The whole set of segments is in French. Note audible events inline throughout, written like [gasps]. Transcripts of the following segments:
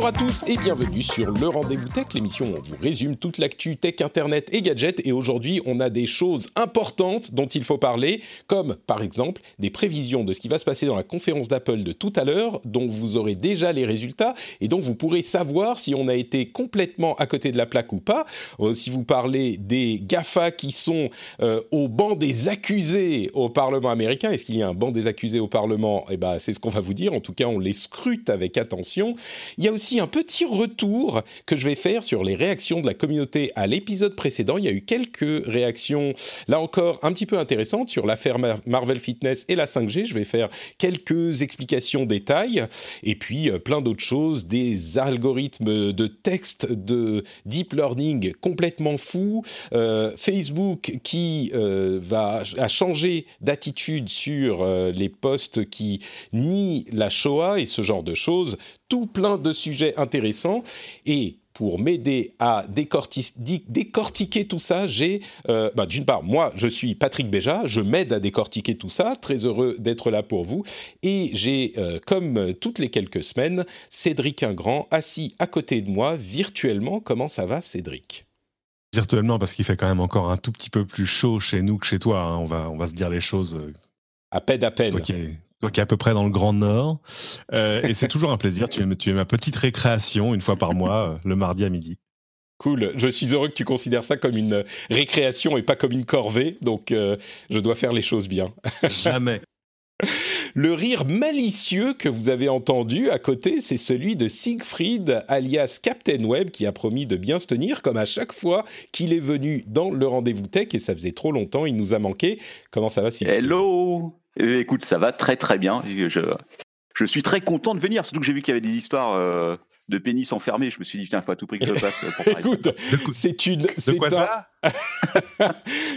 Bonjour à tous et bienvenue sur le Rendez-vous Tech, l'émission où on vous résume toute l'actu tech, internet et gadgets. Et aujourd'hui, on a des choses importantes dont il faut parler, comme par exemple des prévisions de ce qui va se passer dans la conférence d'Apple de tout à l'heure, dont vous aurez déjà les résultats et donc vous pourrez savoir si on a été complètement à côté de la plaque ou pas. Euh, si vous parlez des GAFA qui sont euh, au banc des accusés au Parlement américain, est-ce qu'il y a un banc des accusés au Parlement? Eh ben, c'est ce qu'on va vous dire. En tout cas, on les scrute avec attention. Il y a aussi un petit retour que je vais faire sur les réactions de la communauté à l'épisode précédent. Il y a eu quelques réactions, là encore, un petit peu intéressantes sur l'affaire Marvel Fitness et la 5G. Je vais faire quelques explications détails et puis euh, plein d'autres choses, des algorithmes de texte de deep learning complètement fous, euh, Facebook qui euh, va a changé d'attitude sur les posts qui nient la Shoah et ce genre de choses tout plein de sujets intéressants. Et pour m'aider à décortiquer tout ça, j'ai, euh, bah, d'une part, moi, je suis Patrick Béja, je m'aide à décortiquer tout ça, très heureux d'être là pour vous. Et j'ai, euh, comme toutes les quelques semaines, Cédric Ingrand assis à côté de moi, virtuellement. Comment ça va, Cédric? Virtuellement, parce qu'il fait quand même encore un tout petit peu plus chaud chez nous que chez toi. Hein. On, va, on va se dire les choses. Euh, à peine, à peine toi qui es à peu près dans le Grand Nord. Euh, et c'est [laughs] toujours un plaisir. Tu es, tu es ma petite récréation une fois par mois, euh, le mardi à midi. Cool. Je suis heureux que tu considères ça comme une récréation et pas comme une corvée. Donc, euh, je dois faire les choses bien. [laughs] Jamais. Le rire malicieux que vous avez entendu à côté, c'est celui de Siegfried, alias Captain Web, qui a promis de bien se tenir, comme à chaque fois qu'il est venu dans le rendez-vous tech, et ça faisait trop longtemps, il nous a manqué. Comment ça va, Siegfried? Hello eh, écoute, ça va très très bien. Je, suis très content de venir, surtout que j'ai vu qu'il y avait des histoires euh, de pénis enfermés. Je me suis dit, tiens, il faut à tout prix que je passe. Pour [laughs] écoute, c'est une. C'est quoi ça? [laughs]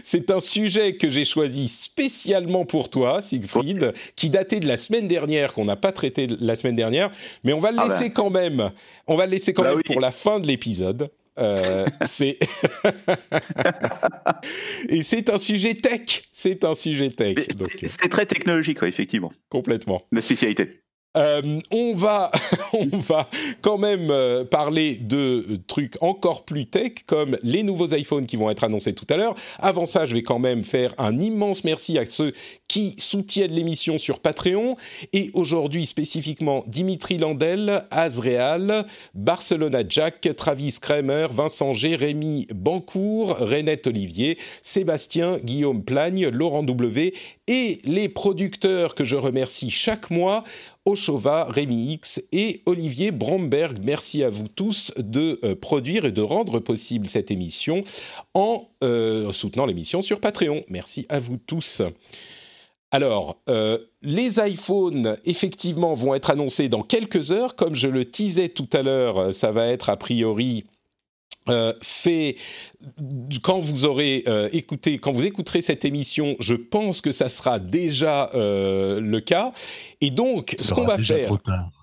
C'est un sujet que j'ai choisi spécialement pour toi, Siegfried, qui datait de la semaine dernière, qu'on n'a pas traité la semaine dernière, mais on va le ah laisser ben. quand même. On va le laisser quand bah même pour la fin de l'épisode. Euh, [laughs] c'est et c'est un sujet tech. C'est un sujet tech. C'est très technologique, effectivement. Complètement. La spécialité. Euh, [laughs] on va, quand même euh, parler de trucs encore plus tech, comme les nouveaux iPhones qui vont être annoncés tout à l'heure. Avant ça, je vais quand même faire un immense merci à ceux qui soutiennent l'émission sur Patreon. Et aujourd'hui, spécifiquement, Dimitri Landel, Azreal, Barcelona Jack, Travis Kramer, Vincent Jérémy Bancourt, Renette Olivier, Sébastien, Guillaume Plagne, Laurent W et les producteurs que je remercie chaque mois, Oshova, Rémi X et Olivier Bromberg. Merci à vous tous de euh, produire et de rendre possible cette émission en euh, soutenant l'émission sur Patreon. Merci à vous tous. Alors, euh, les iPhones, effectivement, vont être annoncés dans quelques heures. Comme je le teasais tout à l'heure, ça va être a priori euh, fait quand vous aurez euh, écouté, quand vous écouterez cette émission, je pense que ça sera déjà euh, le cas. Et donc, ce qu'on va faire,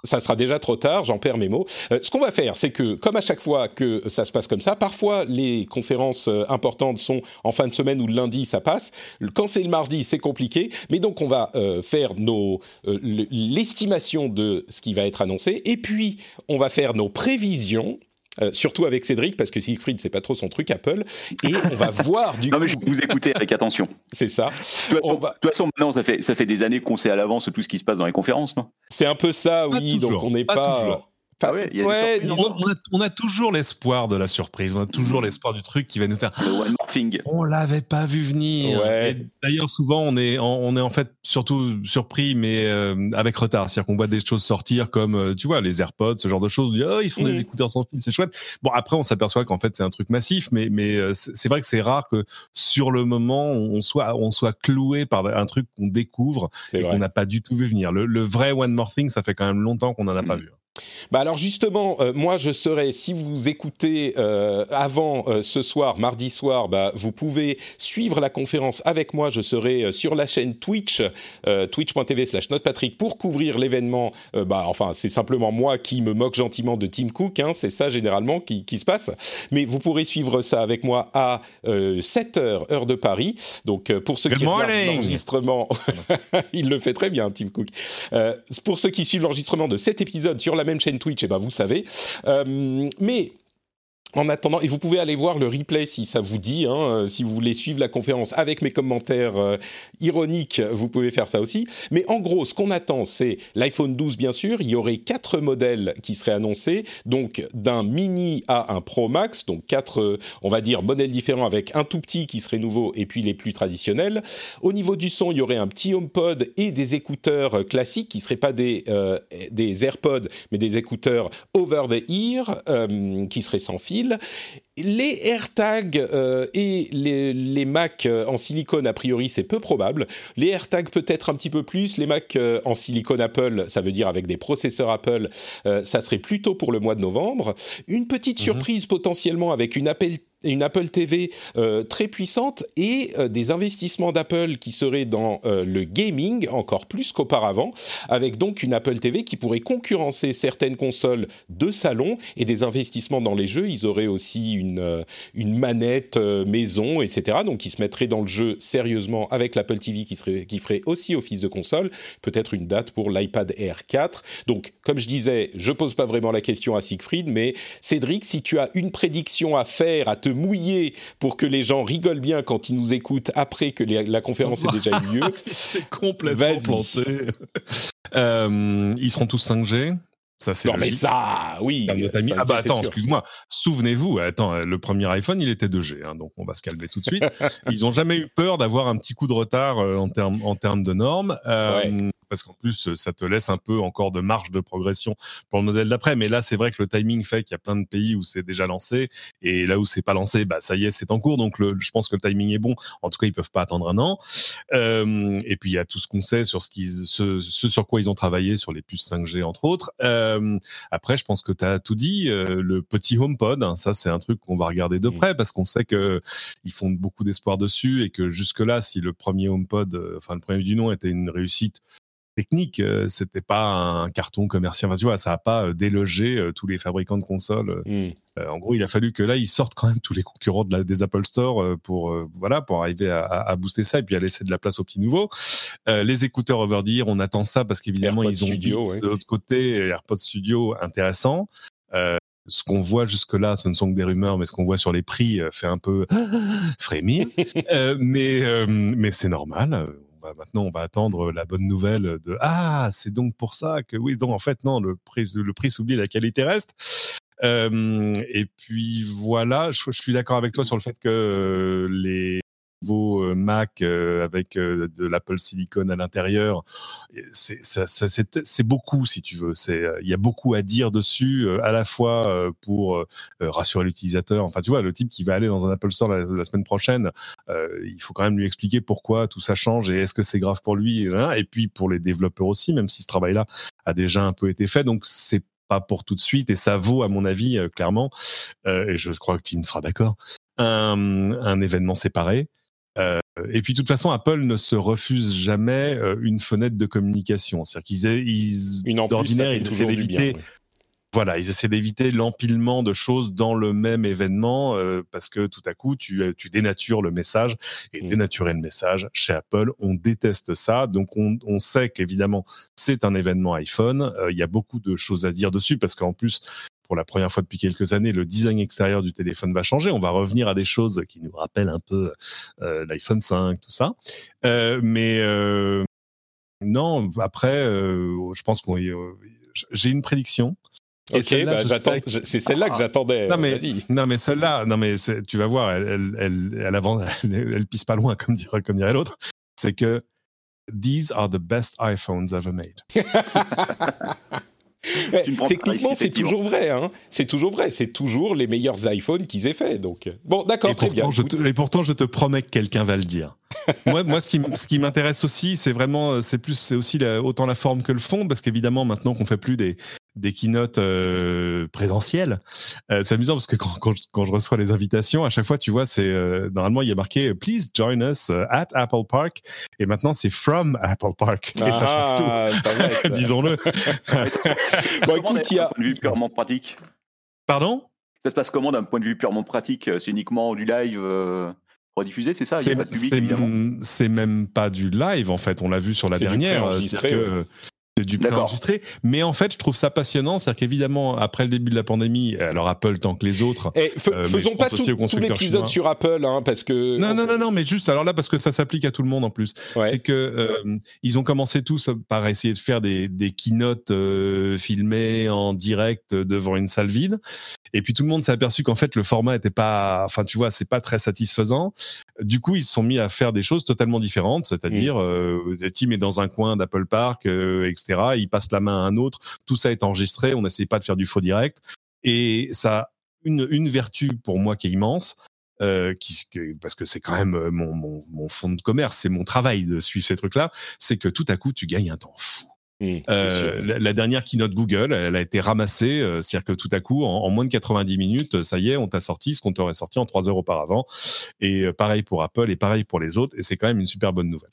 ça sera déjà trop tard. J'en perds mes mots. ce qu'on va faire, c'est que, comme à chaque fois que ça se passe comme ça, parfois les conférences importantes sont en fin de semaine ou le lundi, ça passe. Quand c'est le mardi, c'est compliqué. Mais donc, on va faire nos l'estimation de ce qui va être annoncé, et puis on va faire nos prévisions euh, surtout avec Cédric, parce que Siegfried, c'est pas trop son truc, Apple. Et on va [laughs] voir du non, mais je vous écouter avec attention. C'est ça. De toute façon, maintenant, ça fait, ça fait des années qu'on sait à l'avance tout ce qui se passe dans les conférences, non? C'est un peu ça, oui. donc on n'est pas. Ah ouais, il y a des Ouais, surprises. disons- On a, on a toujours l'espoir de la surprise, on a toujours l'espoir du truc qui va nous faire. One more thing. On l'avait pas vu venir. Ouais. D'ailleurs, souvent, on est, en, on est en fait surtout surpris, mais euh, avec retard. C'est-à-dire qu'on voit des choses sortir comme, euh, tu vois, les AirPods, ce genre de choses. On dit, oh, ils font des écouteurs sans fil, c'est chouette. Bon, après, on s'aperçoit qu'en fait, c'est un truc massif, mais, mais euh, c'est vrai que c'est rare que sur le moment, on soit, on soit cloué par un truc qu'on découvre et qu'on n'a pas du tout vu venir. Le, le vrai One More Thing, ça fait quand même longtemps qu'on n'en a pas Mhm. vu. Bah alors justement, euh, moi je serai, si vous écoutez euh, avant euh, ce soir, mardi soir, bah, vous pouvez suivre la conférence avec moi. Je serai sur la chaîne Twitch, twitch.tv slash notepatrick pour couvrir l'événement. Bah, enfin, c'est simplement moi qui me moque gentiment de Tim Cook, hein, c'est ça généralement qui, qui se passe. Mais vous pourrez suivre ça avec moi à euh, 7h, heure de Paris. Donc pour ceux Good qui regardent morning. l'enregistrement, [laughs] il le fait très bien, Tim Cook. Pour ceux qui suivent l'enregistrement de cet épisode sur la même chaîne Twitch, eh ben vous savez. Euh, mais en attendant, et vous pouvez aller voir le replay si ça vous dit, hein, euh, si vous voulez suivre la conférence avec mes commentaires euh, ironiques, vous pouvez faire ça aussi. Mais en gros, ce qu'on attend, c'est l'iPhone 12, bien sûr. Il y aurait quatre modèles qui seraient annoncés, donc d'un mini à un Pro Max, donc quatre, euh, on va dire, modèles différents avec un tout petit qui serait nouveau et puis les plus traditionnels. Au niveau du son, il y aurait un petit HomePod et des écouteurs classiques qui seraient pas des, des AirPods, mais des écouteurs over the ear qui seraient sans fil. Les AirTags euh, et les, les Mac euh, en silicone, a priori, c'est peu probable. Les AirTags peut-être un petit peu plus. Les Mac euh, en silicone Apple, ça veut dire avec des processeurs Apple, euh, ça serait plutôt pour le mois de novembre. Une petite Mhm. surprise potentiellement avec une Apple une Apple TV euh, très puissante et euh, des investissements d'Apple qui seraient dans euh, le gaming encore plus qu'auparavant, avec donc une Apple TV qui pourrait concurrencer certaines consoles de salon et des investissements dans les jeux. Ils auraient aussi une, une manette maison, etc. Donc ils se mettraient dans le jeu sérieusement avec l'Apple TV qui, serait, qui ferait aussi office de console. Peut-être une date pour l'iPad Air 4. Donc comme je disais, je pose pas vraiment la question à Siegfried, mais Cédric, si tu as une prédiction à faire, à te mouiller pour que les gens rigolent bien quand ils nous écoutent après que les- la conférence ait déjà eu lieu, [laughs] C'est complètement planté. [laughs] Euh, ils seront tous 5G. Ça, c'est non mais logique. ça, oui. Ça, ah bah attends, excuse-moi. Souvenez-vous, attends, le premier iPhone, il était 2G, hein, donc on va se calmer tout de suite. [laughs] Ils ont jamais eu peur d'avoir un petit coup de retard euh, en termes en termes de normes, euh, parce qu'en plus ça te laisse un peu encore de marge de progression pour le modèle d'après. Mais là, c'est vrai que le timing fait qu'il y a plein de pays où c'est déjà lancé, et là où c'est pas lancé, bah ça y est, c'est en cours. Donc le, je pense que le timing est bon. En tout cas, ils peuvent pas attendre un an. Euh, et puis il y a tout ce qu'on sait sur ce, qu'ils, ce, ce sur quoi ils ont travaillé sur les puces 5G entre autres. Euh, après, je pense que tu as tout dit. euh, le petit HomePod, hein, ça c'est un truc qu'on va regarder de Mm. près parce qu'on sait que ils font beaucoup d'espoir dessus et que jusque là, si le premier HomePod, euh, enfin le premier du nom, était une réussite technique, euh, c'était pas un carton commercial. Enfin, tu vois, ça a pas euh, délogé euh, tous les fabricants de consoles. Hmm. En gros, il a fallu que là, ils sortent quand même tous les concurrents de la, des Apple Store pour voilà pour arriver à, booster ça et puis à laisser de la place aux petits nouveaux. Les écouteurs over the ear, on attend ça parce qu'évidemment ils ont Studio, Beats ouais. de l'autre côté, AirPods Studio intéressant. Ce qu'on voit jusque-là, ce ne sont que des rumeurs, mais ce qu'on voit sur les prix fait un peu [gasps] frémir. [laughs] Euh, mais euh, mais c'est normal. Va- maintenant, on va attendre la bonne nouvelle de ah, c'est donc pour ça que oui. Donc en fait, non, le prix le prix s'oublie, la qualité reste. Euh, et puis voilà, je, je suis d'accord avec toi sur le fait que euh, les nouveaux euh, Mac euh, avec euh, de l'Apple Silicon à l'intérieur, c'est beaucoup si tu veux. Il y a beaucoup à dire dessus, à la fois pour rassurer l'utilisateur. Enfin, tu vois, le type qui va aller dans un Apple Store la, semaine prochaine, il faut quand même lui expliquer pourquoi tout ça change et est-ce que c'est grave pour lui. Et, puis pour les développeurs aussi, même si ce travail-là a déjà un peu été fait. Donc c'est pas pour tout de suite et ça vaut à mon avis clairement et je crois que Tim sera d'accord un événement séparé euh, et puis de toute façon Apple ne se refuse jamais euh, une fenêtre de communication c'est-à-dire qu'ils ils d'ordinaire ils essaient d'éviter voilà, ils essaient d'éviter l'empilement de choses dans le même événement euh, parce que tout à coup, tu, tu dénatures le message et Mm. dénaturer le message chez Apple, on déteste ça. Donc, on, on sait qu'évidemment, c'est un événement iPhone. Euh, Il y a beaucoup de choses à dire dessus parce qu'en plus, pour la première fois depuis quelques années, le design extérieur du téléphone va changer. On va revenir à des choses qui nous rappellent un peu euh, l'iPhone 5, tout ça. Euh, mais euh, non, après, je pense qu'on, j'ai une prédiction Ok, bah, j'attends. C'est celle-là que j'attendais. Non mais, non mais celle-là, non mais tu vas voir, elle, elle, elle, avance, [laughs] elle, pisse pas loin comme dirait, comme dirait l'autre. C'est que these are the best iPhones ever made. [laughs] [laughs] techniquement, c'est toujours vrai. Hein. C'est toujours vrai. C'est toujours les meilleurs iPhones qu'ils aient fait. Donc, bon, d'accord, très bien. et pourtant, je te promets que quelqu'un va le dire. [laughs] moi, moi, ce qui, ce qui m'intéresse aussi, c'est vraiment, euh, c'est plus, c'est aussi autant la forme que le fond, parce qu'évidemment, maintenant qu'on fait plus des, des keynotes euh, présentielles. Euh, c'est amusant parce que quand, quand, je, reçois les invitations, à chaque fois, tu vois, c'est euh, normalement il y a marqué Please join us at Apple Park et maintenant c'est from Apple Park. Et ça change ah, tout. [laughs] Disons-le. [laughs] bon, écoute, il y a... point de vue purement pratique. Pardon? Ça se passe comment d'un point de vue purement pratique? C'est uniquement du live rediffusé, c'est ça? C'est même pas du live en fait. On l'a vu sur la dernière. C'est que du enregistré. Mais en fait, je trouve ça passionnant. C'est-à-dire qu'évidemment, après le début de la pandémie, alors Apple tant que les autres. Et eh, euh, faisons pas tout, l'épisode sur Apple, hein, parce que. Non, non, non, non, mais juste, alors là, parce que ça s'applique à tout le monde en plus. C'est que euh, ils ont commencé tous par essayer de faire des, des keynotes euh, filmées en direct devant une salle vide. Et puis tout le monde s'est aperçu qu'en fait, le format était pas. Enfin, tu vois, c'est pas très satisfaisant. Du coup, ils se sont mis à faire des choses totalement différentes, c'est-à-dire, mmh. Tim est dans un coin d'Apple Park, etc il passe la main à un autre. Tout ça est enregistré. On n'essaie pas de faire du faux direct. Et ça a une, une vertu pour moi qui est immense. Euh, qui, parce que c'est quand même euh, mon, mon, mon fond de commerce, c'est mon travail de suivre ces trucs-là, c'est que tout à coup, tu gagnes un temps fou. Mmh, euh, la, la, dernière keynote Google, elle a été ramassée, euh, c'est-à-dire que tout à coup, en, moins de 90 minutes, ça y est, on t'a sorti ce qu'on t'aurait sorti en 3 heures auparavant. Et euh, pareil pour Apple et pareil pour les autres, et c'est quand même une super bonne nouvelle.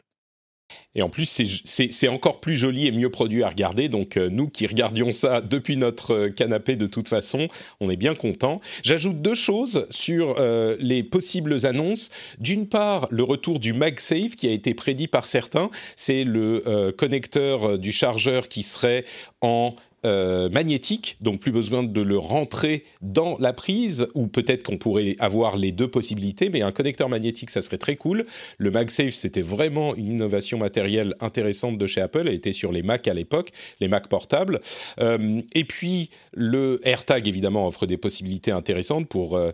Et en plus, c'est encore plus joli et mieux produit à regarder. Donc, euh, nous qui regardions ça depuis notre euh, canapé de toute façon, on est bien contents. J'ajoute deux choses sur euh, les possibles annonces. D'une part, le retour du MagSafe qui a été prédit par certains. C'est le connecteur du chargeur qui serait en euh, magnétique, donc plus besoin de le rentrer dans la prise, ou peut-être qu'on pourrait avoir les deux possibilités, mais un connecteur magnétique, ça serait très cool. Le MagSafe, c'était vraiment une innovation matérielle intéressante de chez Apple, elle était sur les Mac à l'époque, les Mac portables. Euh, et puis, le AirTag, évidemment, offre des possibilités intéressantes pour, euh,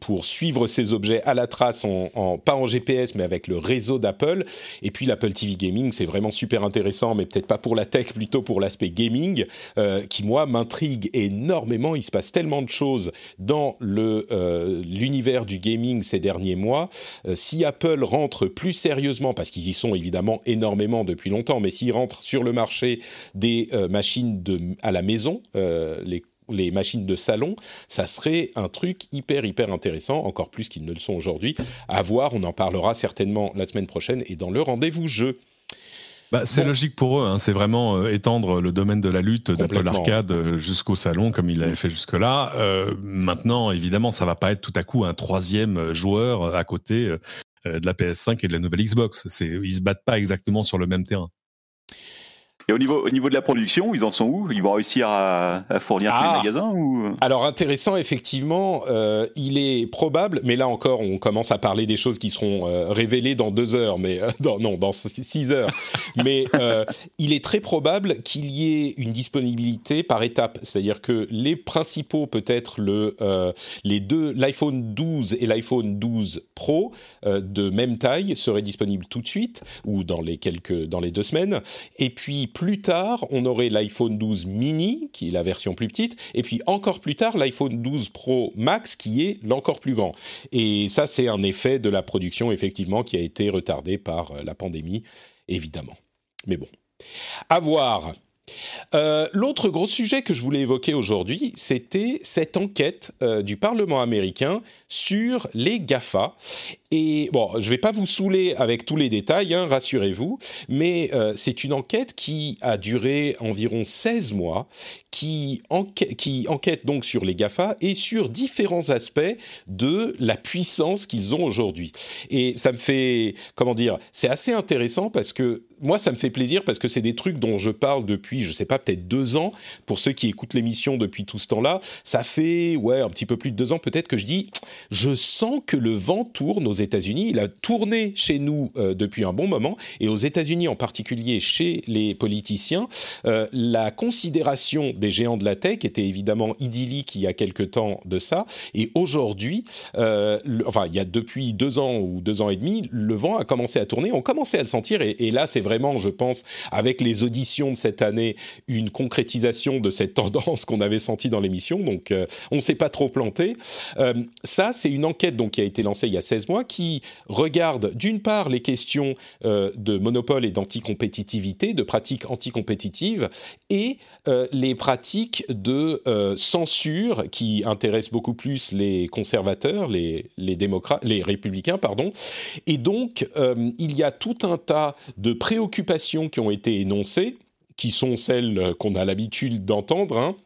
pour suivre ces objets à la trace, en, pas en GPS, mais avec le réseau d'Apple. Et puis, l'Apple TV Gaming, c'est vraiment super intéressant, mais peut-être pas pour la tech, plutôt pour l'aspect gaming euh, qui moi m'intrigue énormément. Il se passe tellement de choses dans le euh, l'univers du gaming ces derniers mois. Euh, si Apple rentre plus sérieusement, parce qu'ils y sont évidemment énormément depuis longtemps, mais s'ils rentrent sur le marché des machines de, à la maison, les les machines de salon, ça serait un truc hyper hyper intéressant, encore plus qu'ils ne le sont aujourd'hui. À voir, on en parlera certainement la semaine prochaine et dans le rendez-vous jeu. Bah, c'est logique pour eux, hein. c'est vraiment euh, étendre le domaine de la lutte d'Apple Arcade euh, jusqu'au salon comme il l'avait fait jusque-là. Euh, maintenant, évidemment, ça va pas être tout à coup un troisième joueur à côté de la PS5 et de la nouvelle Xbox. C'est, ils se battent pas exactement sur le même terrain. Et au niveau, au niveau de la production, ils en sont où? Ils vont réussir à, fournir tous les ah. magasins ou... Alors intéressant, effectivement, euh, il est probable, mais là encore, on commence à parler des choses qui seront euh, révélées dans deux heures, mais euh, non, dans six heures. [laughs] mais il est très probable qu'il y ait une disponibilité par étapes, c'est-à-dire que les principaux, peut-être le, les deux, l'iPhone 12 et l'iPhone 12 Pro de même taille seraient disponibles tout de suite ou dans les quelques, dans les deux semaines, et puis plus tard, on aurait l'iPhone 12 mini, qui est la version plus petite, et puis encore plus tard, l'iPhone 12 Pro Max, qui est l'encore plus grand. Et ça, c'est un effet de la production, effectivement, qui a été retardé par euh, la pandémie, évidemment. Mais bon. À voir. Euh, l'autre gros sujet que je voulais évoquer aujourd'hui, c'était cette enquête euh, du Parlement américain sur les GAFA. Et bon, je ne vais pas vous saouler avec tous les détails, hein, rassurez-vous, mais euh, c'est une enquête qui a duré environ 16 mois, qui, qui enquête donc sur les GAFA et sur différents aspects de la puissance qu'ils ont aujourd'hui. Et ça me fait, comment dire, c'est assez intéressant parce que moi, ça me fait plaisir parce que c'est des trucs dont je parle depuis, je sais pas, peut-être deux ans. Pour ceux qui écoutent l'émission depuis tout ce temps-là, ça fait ouais un petit peu plus de deux ans peut-être que je dis, je sens que le vent tourne aux États-Unis. Il a tourné chez nous euh, depuis un bon moment et aux États-Unis en particulier chez les politiciens, euh, la considération des géants de la tech était évidemment idyllique il y a quelque temps de ça et aujourd'hui, euh, enfin il y a depuis deux ans ou deux ans et demi, le vent a commencé à tourner. On commençait à le sentir et, là c'est vraiment, je pense, avec les auditions de cette année, une concrétisation de cette [laughs] tendance qu'on avait sentie dans l'émission. Donc, euh, on ne s'est pas trop planté. Euh, ça, c'est une enquête donc qui a été lancée il y a 16 mois, qui regarde d'une part les questions euh, de monopole et d'anticompétitivité, de pratiques anticompétitives, et les pratiques de censure qui intéressent beaucoup plus les conservateurs, les, démocrates, les républicains, pardon. Et donc, il y a tout un tas de préoccupations qui ont été énoncées, qui sont celles qu'on a l'habitude d'entendre, hein,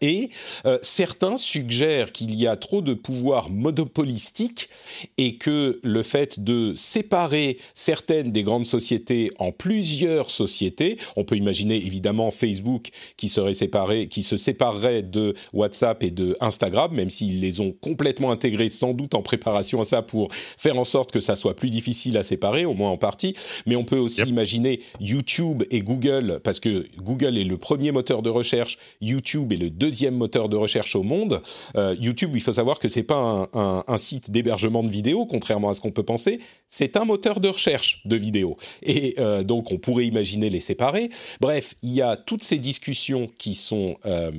et euh, certains suggèrent qu'il y a trop de pouvoir monopolistique et que le fait de séparer certaines des grandes sociétés en plusieurs sociétés, on peut imaginer évidemment Facebook qui serait séparé, qui se séparerait de WhatsApp et de Instagram, même s'ils les ont complètement intégrés sans doute en préparation à ça pour faire en sorte que ça soit plus difficile à séparer, au moins en partie. Mais on peut aussi imaginer YouTube et Google, parce que Google est le premier moteur de recherche, YouTube est le deuxième deuxième moteur de recherche au monde. Euh, YouTube, il faut savoir que c'est pas un, site d'hébergement de vidéos, contrairement à ce qu'on peut penser. C'est un moteur de recherche de vidéos. Et euh, donc, on pourrait imaginer les séparer. Bref, il y a toutes ces discussions qui sont euh,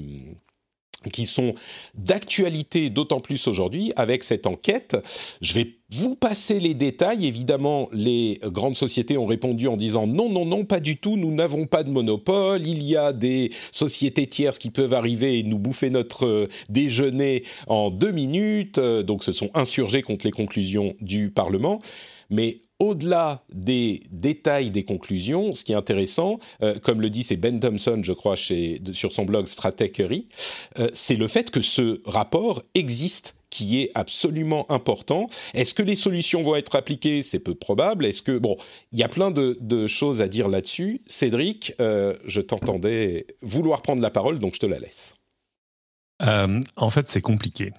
qui sont d'actualité d'autant plus aujourd'hui avec cette enquête. Je vais vous passer les détails. Évidemment, les grandes sociétés ont répondu en disant non, non, non, pas du tout, nous n'avons pas de monopole, il y a des sociétés tierces qui peuvent arriver et nous bouffer notre euh, déjeuner en deux minutes, euh, donc se sont insurgés contre les conclusions du Parlement. Mais au-delà des détails des conclusions, ce qui est intéressant, euh, comme le dit c'est Ben Thompson, je crois, chez, sur son blog Stratechery, euh, c'est le fait que ce rapport existe qui est absolument important. Est-ce que les solutions vont être appliquées? C'est peu probable. Est-ce que bon, il y a plein de, choses à dire là-dessus. Cédric, euh, je t'entendais vouloir prendre la parole, donc je te la laisse. en fait, c'est compliqué.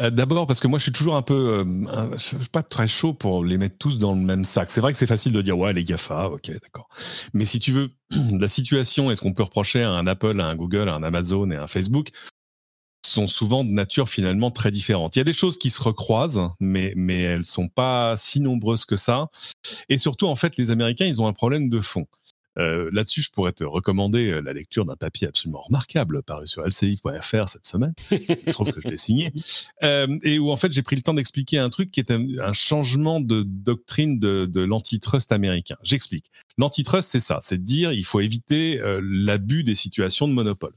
Euh, d'abord parce que moi je suis toujours un peu, euh, suis pas très chaud pour les mettre tous dans le même sac. C'est vrai que c'est facile de dire ouais les Gafa, ok d'accord. Mais si tu veux [clears throat] la situation, est-ce qu'on peut reprocher à un Apple, à un Google, à un Amazon et à un Facebook sont souvent de nature finalement très différente. Il y a des choses qui se recroisent, mais mais elles sont pas si nombreuses que ça. Et surtout en fait les Américains ils ont un problème de fond. Euh, là-dessus, je pourrais te recommander euh, la lecture d'un papier absolument remarquable paru sur lci.fr cette semaine. [laughs] Il se trouve que je l'ai signé. Euh, et où en fait, j'ai pris le temps d'expliquer un truc qui est un, changement de doctrine de, de l'antitrust américain. J'explique. L'antitrust, c'est ça, c'est de dire il faut éviter l'abus des situations de monopole.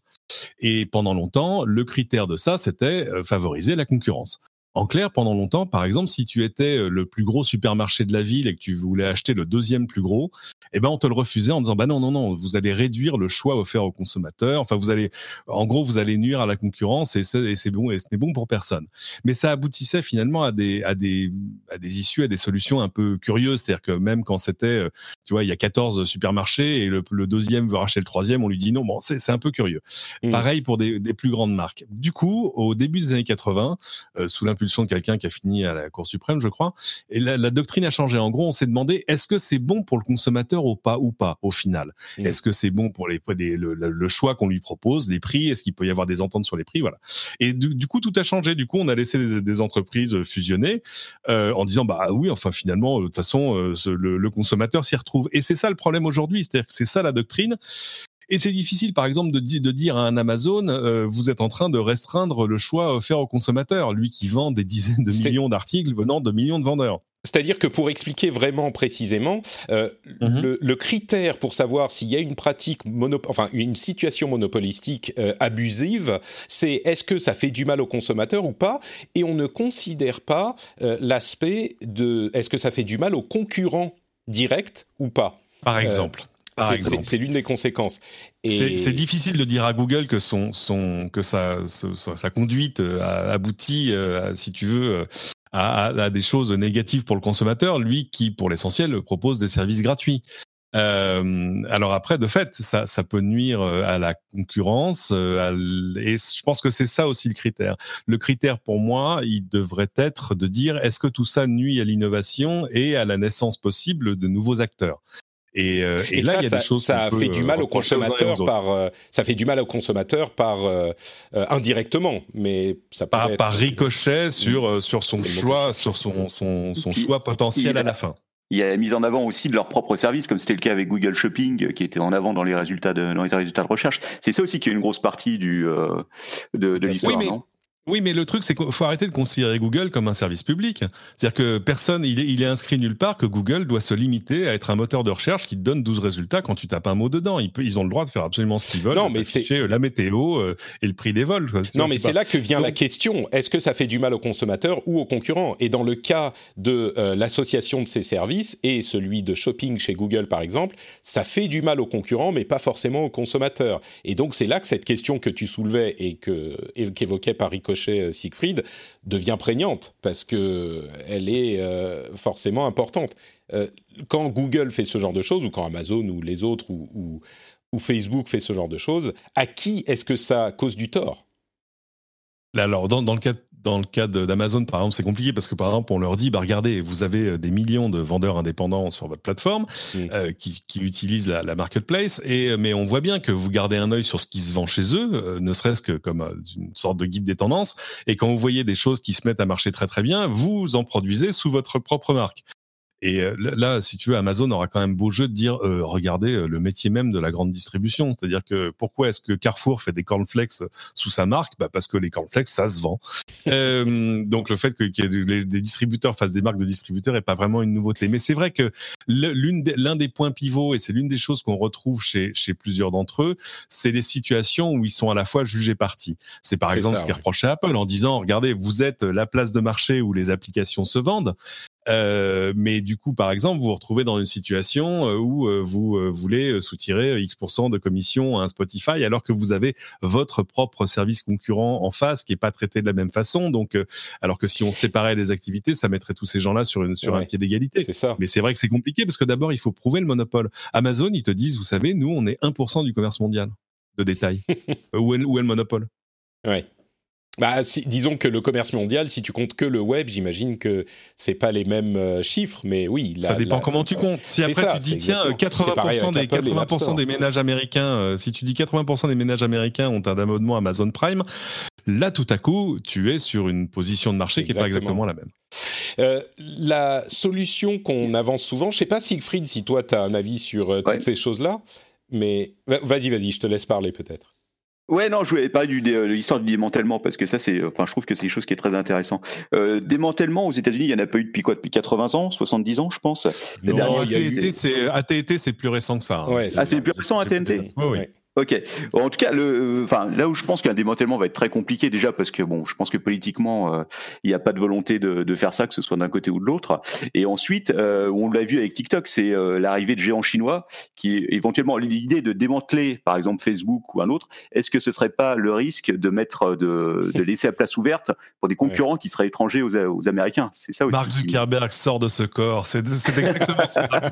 Et pendant longtemps, le critère de ça, c'était favoriser la concurrence. En clair, pendant longtemps, par exemple, si tu étais euh, le plus gros supermarché de la ville et que tu voulais acheter le deuxième plus gros, eh ben on te le refusait en disant bah non non non, vous allez réduire le choix offert aux consommateurs. Enfin vous allez, en gros, vous allez nuire à la concurrence et c'est bon et ce n'est bon pour personne. Mais ça aboutissait finalement à des à des à des issues, à des solutions un peu curieuses. C'est-à-dire que même quand c'était, euh, tu vois, il y a 14 supermarchés et le, deuxième veut racheter le troisième, on lui dit non. Bon, c'est un peu curieux. Mmh. Pareil pour des, des plus grandes marques. Du coup, au début des années 80, euh, sous l'impulsion de quelqu'un qui a fini à la Cour suprême, je crois. Et la, doctrine a changé. En gros, on s'est demandé est-ce que c'est bon pour le consommateur ou pas ou pas au final? Mmh. Est-ce que c'est bon pour les, le, choix qu'on lui propose, les prix? Est-ce qu'il peut y avoir des ententes sur les prix? Voilà. Et du, coup, tout a changé. Du coup, on a laissé des, entreprises fusionner euh, en disant bah oui, enfin finalement, de toute façon, euh, le, le consommateur s'y retrouve. Et c'est ça le problème aujourd'hui, c'est-à-dire que c'est ça la doctrine. Et c'est difficile, par exemple, de, de, dire à un Amazon, euh, vous êtes en train de restreindre le choix offert au consommateur, lui qui vend des dizaines de millions d'articles venant de millions de vendeurs. C'est-à-dire que pour expliquer vraiment précisément, euh, mhm. le, critère pour savoir s'il y a une pratique, enfin une situation monopolistique euh, abusive, c'est est-ce que ça fait du mal au consommateur ou pas, et on ne considère pas l'aspect de est-ce que ça fait du mal aux concurrents directs ou pas? Par exemple. C'est l'une des conséquences. C'est difficile de dire à Google que son, son que sa, sa, conduite euh, aboutit, euh, si tu veux, euh, à, à, des choses négatives pour le consommateur, lui qui, pour l'essentiel, propose des services gratuits. Euh, alors après, de fait, ça, ça peut nuire à la concurrence. Et je pense que c'est ça aussi le critère. Le critère pour moi, il devrait être de dire est-ce que tout ça nuit à l'innovation et à la naissance possible de nouveaux acteurs? Et, euh, et, là, il y a ça, des choses ça fait du mal aux consommateurs par, euh, ça fait du mal aux consommateurs par euh, indirectement, mais ça par, être... par ricochet sur sur son choix, sur son son, son choix potentiel à la fin. Il y a la mise en avant aussi de leurs propres services, comme c'était le cas avec Google Shopping, qui était en avant dans les résultats de, dans les résultats de recherche. C'est ça aussi qui est une grosse partie du de, de l'histoire, oui, mais... non? Oui, mais le truc, c'est qu'il faut arrêter de considérer Google comme un service public. C'est-à-dire que personne, il est, il est inscrit nulle part que Google doit se limiter à être un moteur de recherche qui te donne 12 résultats quand tu tapes un mot dedans. Ils, ils ont le droit de faire absolument ce qu'ils veulent. Non, mais c'est la météo euh, et le prix des vols. Quoi. Non, mais c'est là que vient Donc... la question. Est-ce que ça fait du mal aux consommateurs ou aux concurrents? Et dans le cas de euh, l'association de ces services et celui de shopping chez Google, par exemple, ça fait du mal aux concurrents, mais pas forcément aux consommateurs. Et donc, c'est là que cette question que tu soulevais et que qu'évoquait par ricochet Siegfried devient prégnante parce que elle est euh, forcément importante. Euh, quand Google fait ce genre de choses ou quand Amazon ou les autres ou Facebook fait ce genre de choses, à qui est-ce que ça cause du tort? Alors, dans, dans, le cas, dans le cas d'Amazon, par exemple, c'est compliqué parce que, par exemple, on leur dit, bah, regardez, vous avez des millions de vendeurs indépendants sur votre plateforme mmh. euh, qui, qui, utilisent la, la, marketplace, et, mais on voit bien que vous gardez un œil sur ce qui se vend chez eux, euh, ne serait-ce que comme euh, une sorte de guide des tendances, et quand vous voyez des choses qui se mettent à marcher très très bien, vous en produisez sous votre propre marque. Et là, si tu veux, Amazon aura quand même beau jeu de dire, euh, regardez le métier même de la grande distribution. C'est-à-dire que pourquoi est-ce que Carrefour fait des cornflakes sous sa marque? Bah Parce que les cornflakes, ça se vend. [laughs] euh, donc le fait que, qu des, des distributeurs fassent des marques de distributeurs est pas vraiment une nouveauté. Mais c'est vrai que l'un des, des points pivots, et c'est l'une des choses qu'on retrouve chez, chez plusieurs d'entre eux, c'est les situations où ils sont à la fois jugés partis. C'est par exemple ça, ce qui est reproché à Apple en disant, regardez, vous êtes la place de marché où les applications se vendent. Euh, mais du coup, par exemple, vous vous retrouvez dans une situation où euh, vous euh, voulez soutirer X% de commission à un Spotify alors que vous avez votre propre service concurrent en face qui est pas traité de la même façon. Donc, alors que si on séparait les activités, ça mettrait tous ces gens-là sur, une, sur ouais, un pied d'égalité. C'est ça. Mais c'est vrai que c'est compliqué parce que d'abord, il faut prouver le monopole. Amazon, ils te disent, vous savez, nous, on est 1% du commerce mondial de détail. [laughs] où, est, où est le monopole? Ouais. Bah, si, disons que le commerce mondial, si tu comptes que le web, j'imagine que c'est pas les mêmes euh, chiffres, mais oui. La, ça dépend la, comment tu comptes. Si après ça, tu dis tiens, 80% des 80% des ménages américains, euh, si tu dis 80% des ménages américains ont un abonnement Amazon Prime, là tout à coup, tu es sur une position de marché exactement. qui est pas exactement la même. Euh, la solution qu'on avance souvent, je sais pas Siegfried si toi tu as un avis sur euh, toutes ouais. ces choses-là, mais vas-y, vas-y, je te laisse parler peut-être. Ouais, non, je voulais parler de l'histoire du démantèlement parce que ça, c'est, enfin, je trouve que c'est quelque chose qui est très intéressant. Euh, démantèlement aux États-Unis, il y en a pas eu depuis quoi? Depuis 80 ans, 70 ans, je pense? Non, AT&T, c'est AT&T, c'est plus récent que ça. Hein. Ouais, ah, c'est plus récent AT&T. Oui, oui. Ok. En tout cas, le, enfin, là où je pense qu'un démantèlement va être très compliqué déjà parce que bon, je pense que politiquement, euh, il n'y a pas de volonté de, de, faire ça, que ce soit d'un côté ou de l'autre. Et ensuite, euh, on l'a vu avec TikTok, c'est euh, l'arrivée de géants chinois qui éventuellement l'idée de démanteler, par exemple Facebook ou un autre. Est-ce que ce serait pas le risque de mettre, de, de laisser la place ouverte pour des concurrents ouais. qui seraient étrangers aux, aux Américains? C'est ça. Aussi. Mark Zuckerberg sort de ce corps. C'est exactement ça. Hein.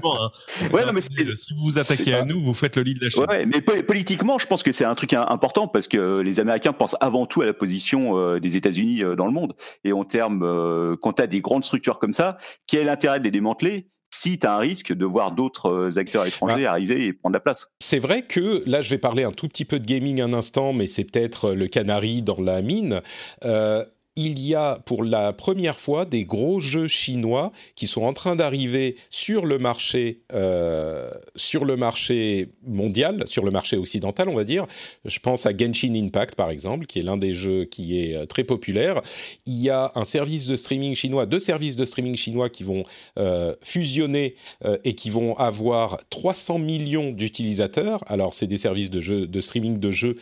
Ouais, non, mais si vous vous attaquez à nous, vous faites le lit de la chaîne. Ouais, mais politiquement je pense que c'est un truc important parce que les Américains pensent avant tout à la position euh, des États-Unis euh, dans le monde. Et en termes, euh, quand tu as des grandes structures comme ça, quel est l'intérêt de les démanteler si tu as un risque de voir d'autres acteurs étrangers bah, arriver et prendre la place? C'est vrai que là, je vais parler un tout petit peu de gaming un instant, mais c'est peut-être le canari dans la mine. Euh, il y a pour la première fois des gros jeux chinois qui sont en train d'arriver sur le marché, euh, sur le marché mondial, sur le marché occidental, on va dire. Je pense à Genshin Impact par exemple, qui est l'un des jeux qui est euh, très populaire. Il y a un service de streaming chinois, deux services de streaming chinois qui vont euh, fusionner et qui vont avoir 300 millions d'utilisateurs. Alors c'est des services de jeux, de streaming de jeux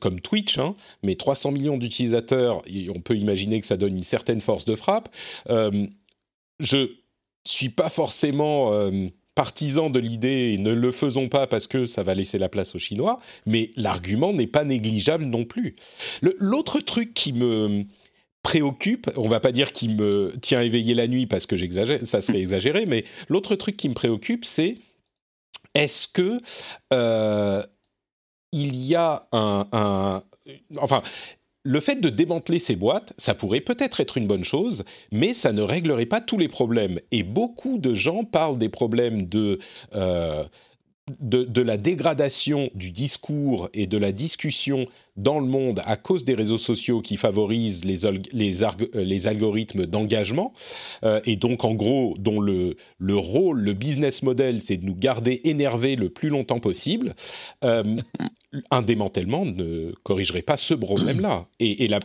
comme Twitch, hein, mais 300 millions d'utilisateurs, on peut imaginer que ça donne une certaine force de frappe. Euh, je suis pas forcément euh, partisan de l'idée ne le faisons pas parce que ça va laisser la place aux Chinois, mais l'argument n'est pas négligeable non plus. L'autre truc qui me préoccupe, on va pas dire qu'il me tient éveillé la nuit parce que j'exagère, ça serait exagéré, mais l'autre truc qui me préoccupe, c'est est-ce que il y a un, enfin, le fait de démanteler ces boîtes, ça pourrait peut-être être une bonne chose, mais ça ne réglerait pas tous les problèmes. Et beaucoup de gens parlent des problèmes de, euh, de, la dégradation du discours et de la discussion dans le monde à cause des réseaux sociaux qui favorisent les, euh, les algorithmes d'engagement, euh, et donc en gros dont le, le rôle, le business model, c'est de nous garder énervés le plus longtemps possible, euh, un démantèlement ne corrigerait pas ce problème-là. Et, et la...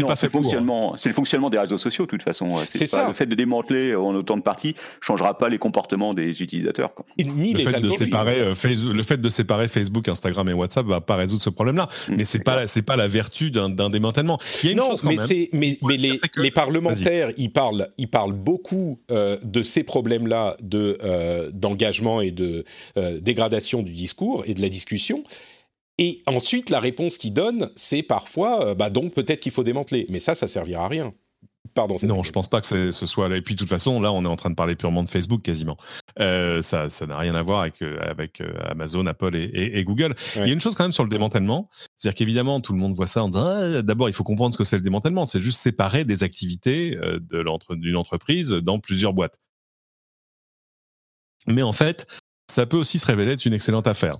C'est pas fait fonctionnement. C'est le fonctionnement des réseaux sociaux, de toute façon. C'est ça. Le fait de démanteler en autant de parties changera pas les comportements des utilisateurs. Ni le, fait de séparer, euh, le fait de séparer Facebook, Instagram et WhatsApp va pas résoudre ce problème-là. Mm, mais c'est pas c'est pas la vertu d'un démantèlement. Il y a une non, mais c'est mais, mais les, les, parlementaires ils parlent ils parlent beaucoup euh, de ces problèmes-là de euh, d'engagement et de dégradation du discours et de la discussion. Et ensuite, la réponse qu'il donne, c'est parfois, euh, bah donc peut-être qu'il faut démanteler. Mais ça, ça servira à rien. Pardon. Non, je pense pas que ce soit là. Et puis, de toute façon, là, on est en train de parler purement de Facebook quasiment. Euh, ça, ça n'a rien à voir avec euh, avec Amazon, Apple et, Google. Il y a une chose quand même sur le démantèlement, c'est-à-dire qu'évidemment, tout le monde voit ça en disant ah, d'abord, il faut comprendre ce que c'est le démantèlement. C'est juste séparer des activités de d'une entreprise dans plusieurs boîtes. Mais en fait, ça peut aussi se révéler être une excellente affaire.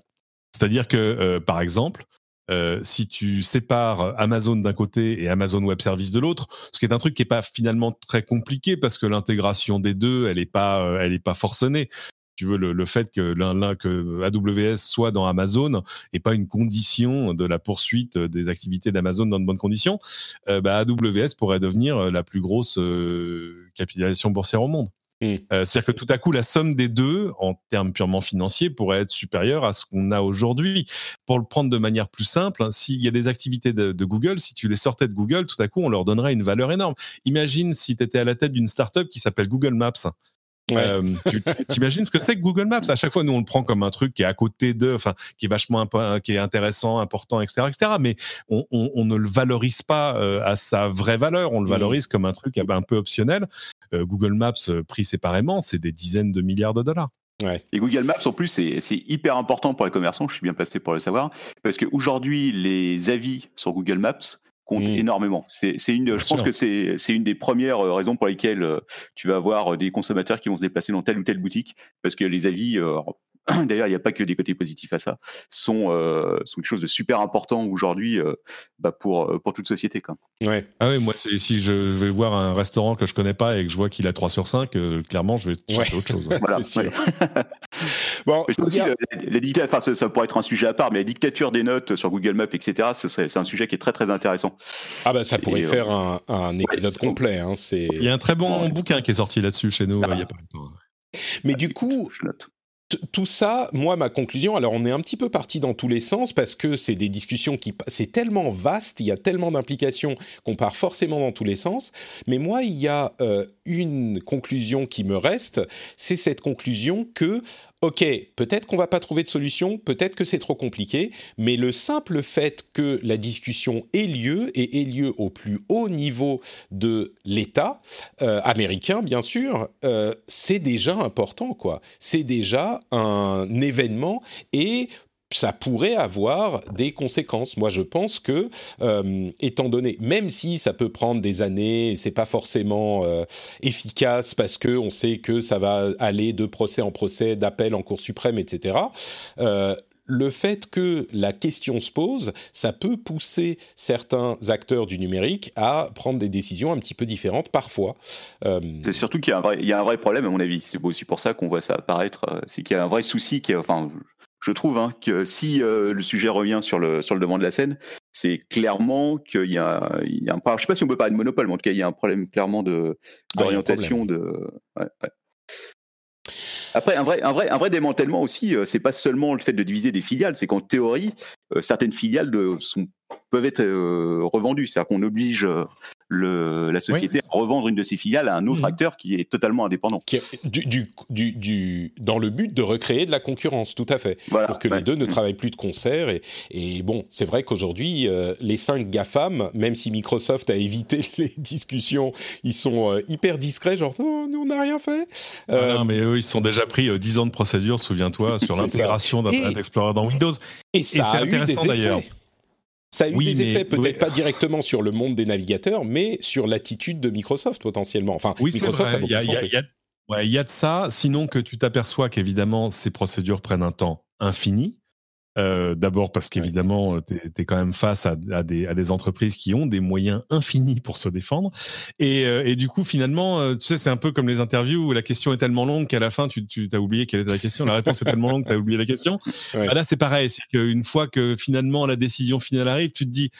C'est-à-dire que, euh, par exemple, euh, si tu sépares Amazon d'un côté et Amazon Web Service de l'autre, ce qui est un truc qui est pas finalement très compliqué parce que l'intégration des deux, elle est pas, euh, elle pas forcenée. Tu veux le, fait que l'un, que AWS soit dans Amazon et pas une condition de la poursuite des activités d'Amazon dans de bonnes conditions, bah AWS pourrait devenir la plus grosse capitalisation boursière au monde. Mm. Euh, c'est-à-dire que tout à coup, la somme des deux, en termes purement financiers, pourrait être supérieure à ce qu'on a aujourd'hui. Pour le prendre de manière plus simple, hein, s'il y a des activités de, Google, si tu les sortais de Google, tout à coup, on leur donnerait une valeur énorme. Imagine si tu étais à la tête d'une startup qui s'appelle Google Maps. Euh, tu t'imagines ce que c'est que Google Maps? À chaque fois, nous on le prend comme un truc qui est à côté de, enfin, qui est vachement, qui est intéressant, important, etc., etc. Mais on, ne le valorise pas euh, à sa vraie valeur. On le mm. valorise comme un truc un peu optionnel. Euh, Google Maps pris séparément, c'est des dizaines de milliards de dollars. Et Google Maps, en plus, c'est hyper important pour les commerçants, je suis bien placé pour le savoir, parce qu'aujourd'hui, les avis sur Google Maps compte mmh. énormément. C'est une, je pense que c'est une des premières euh, raisons pour lesquelles euh, tu vas avoir euh, des consommateurs qui vont se déplacer dans telle ou telle boutique parce que les avis [clears throat] D'ailleurs, il n'y a pas que des côtés positifs à ça. Sont, euh, sont quelque chose de super important aujourd'hui euh, bah pour euh, pour toute société. Quoi. Ouais. Ah oui, moi, si je vais voir un restaurant que je connais pas et que je vois qu'il a 3 sur 5, euh, clairement, je vais chercher autre chose. [laughs] voilà, sûr. [laughs] bon, aussi, enfin, ça, ça, pourrait être un sujet à part, mais la dictature des notes sur Google Maps, etc., c'est un sujet qui est très très intéressant. Ah bah ça pourrait faire un, un, épisode complet. Hein, il y a un très bon bouquin qui est sorti là-dessus chez nous il y a pas longtemps. Mais du coup, tout ça, moi, ma conclusion, alors on est un petit peu parti dans tous les sens parce que c'est des discussions qui, c'est tellement vaste, il y a tellement d'implications qu'on part forcément dans tous les sens. Mais moi, il y a euh, une conclusion qui me reste, c'est cette conclusion que ok, peut-être qu'on va pas trouver de solution, peut-être que c'est trop compliqué, mais le simple fait que la discussion ait lieu et ait lieu au plus haut niveau de l'État euh, américain, bien sûr, euh, c'est déjà important, quoi. C'est déjà un événement et ça pourrait avoir des conséquences. Moi, je pense que, euh, étant donné, même si ça peut prendre des années, c'est pas forcément euh, efficace parce que on sait que ça va aller de procès en procès, d'appel en Cour suprême, etc. Euh, le fait que la question se pose, ça peut pousser certains acteurs du numérique à prendre des décisions un petit peu différentes parfois. C'est surtout qu'il y, y, a un vrai problème à mon avis. C'est aussi pour ça qu'on voit ça apparaître. C'est qu'il y a un vrai souci qui est, enfin, je trouve hein, que si euh, le sujet revient sur le sur le devant de la scène, c'est clairement qu'il y a, il y a un, je sais pas si on peut parler de monopole, mais en tout cas il y a un problème clairement de ah, d'orientation de. Ouais, ouais. Après, un vrai, un vrai, un vrai démantèlement aussi, euh, c'est pas seulement le fait de diviser des filiales, c'est qu'en théorie, euh, certaines filiales de, sont, peuvent être revendues. C'est-à-dire qu'on oblige le, la société à revendre une de ses filiales à un autre Mhm. acteur qui est totalement indépendant. Qui est du, du, du, du- dans le but de recréer de la concurrence, tout à fait. Voilà. pour que Ouais. les deux ne Mhm. travaillent plus de concert. Et, et bon, c'est vrai qu'aujourd'hui, euh, les cinq GAFAM, même si Microsoft a évité [laughs] les discussions, ils sont euh, hyper discrets, genre, oh, nous, on n'a rien fait. Ah Euh, non, mais eux, ils se sont déjà pris euh, 10 ans de procédure, souviens-toi, [laughs] sur C'est l'intégration d'Internet Et- Explorer dans Windows. et ça c'est a eu des intéressant, d'ailleurs. Ça a eu Oui, des mais- effets, peut-être pas directement sur le monde des navigateurs, mais sur l'attitude de Microsoft potentiellement. Enfin, Oui, Microsoft a beaucoup ouais, il y a de ça, sinon que tu t'aperçois qu'évidemment, ces procédures prennent un temps infini. Euh, D'abord parce qu'évidemment, tu es, quand même face à, à des, à des entreprises qui ont des moyens infinis pour se défendre. Et, euh, et du coup, finalement, euh, tu sais, c'est un peu comme les interviews où la question est tellement longue qu'à la fin, tu, tu as oublié quelle était la question. La réponse est tellement longue que tu as oublié la question. Ouais. Bah là, c'est pareil. C'est qu'une fois que finalement la décision finale arrive, tu te dis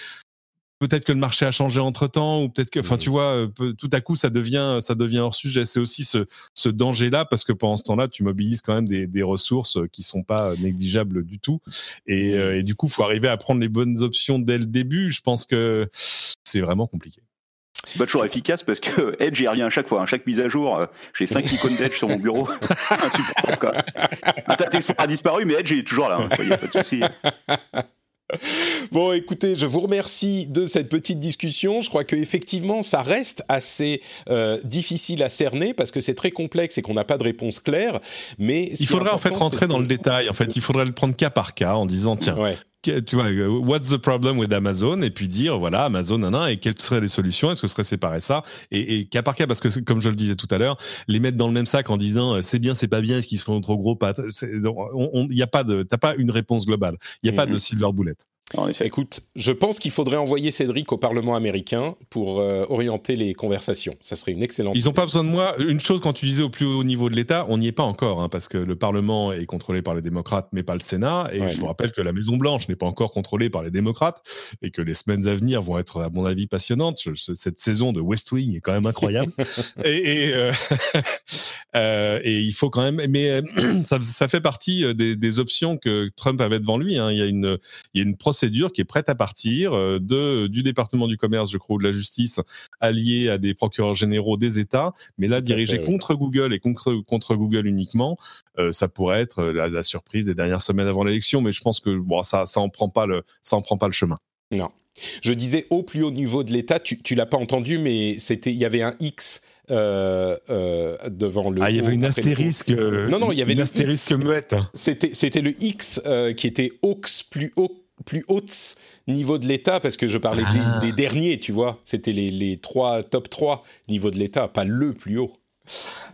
peut-être que le marché a changé entre temps ou peut-être que, enfin, tu vois, euh, tout à coup, ça devient, ça devient hors sujet. C'est aussi ce, ce danger-là parce que pendant ce temps-là, tu mobilises quand même des, des ressources qui sont pas euh, négligeables du tout. Et, euh, et du coup, faut arriver à prendre les bonnes options dès le début. Je pense que c'est vraiment compliqué. C'est pas toujours efficace parce que [laughs] Edge y revient à chaque fois. À chaque mise à jour, euh, j'ai cinq icônes d'Edge sur mon bureau. [laughs] Insupportable, quoi. Internet Explorer a disparu, mais Edge il est toujours là. Il n'y a pas de souci. [laughs] Bon, écoutez, je vous remercie de cette petite discussion. Je crois que effectivement, ça reste assez euh, difficile à cerner parce que c'est très complexe et qu'on n'a pas de réponse claire. Mais Il faudrait en fait rentrer dans le détail. En fait, il faudrait le prendre cas par cas en disant tiens, Ouais. Tu vois, euh, what's the problem with Amazon? Et puis dire voilà Amazon nan, et quelles seraient les solutions? Est-ce que ce serait séparer ça? Et, et cas par cas parce que comme je le disais tout à l'heure, les mettre dans le même sac en disant euh, c'est bien, c'est pas bien, est-ce qu'ils seront trop gros pas Il y a pas de, t'as pas une réponse globale. Il y a pas Mhm. de silver bullet. En effet. Écoute, je pense qu'il faudrait envoyer Cédric au Parlement américain pour euh, orienter les conversations. Ça serait une excellente. Ils n'ont pas besoin de moi. Une chose, quand tu disais au plus haut niveau de l'État, on n'y est pas encore, hein, parce que le Parlement est contrôlé par les démocrates, mais pas le Sénat. Et Ouais. je vous rappelle que la Maison Blanche n'est pas encore contrôlée par les démocrates, et que les semaines à venir vont être, à mon avis, passionnantes. Je- cette saison de West Wing est quand même incroyable. [laughs] et, et, euh, [laughs] euh, et il faut quand même. Mais [clears throat] ça, ça fait partie des, des options que Trump avait devant lui. hein. Il y a une, il y a une procédure qui est prête à partir euh, de du département du commerce, je crois, ou de la justice, alliée à des procureurs généraux des États, mais là dirigée fait, oui. contre Google et contre contre Google uniquement. Euh, ça pourrait être euh, la, la surprise des dernières semaines avant l'élection, mais je pense que bon, ça ça en prend pas le ça en prend pas le chemin. Non. Je disais au plus haut niveau de l'État, tu, tu l'as pas entendu, mais c'était, il y avait un X euh, euh, devant le. Ah, il y avait une astérisque. euh, Non, non, il y avait une astérisque X. muette. C'était, c'était le X qui était aux plus haut, plus haute niveau de l'État, parce que je parlais des- Ah. des, derniers, tu vois. C'était les, les trois, top 3 niveau de l'État, pas le plus haut.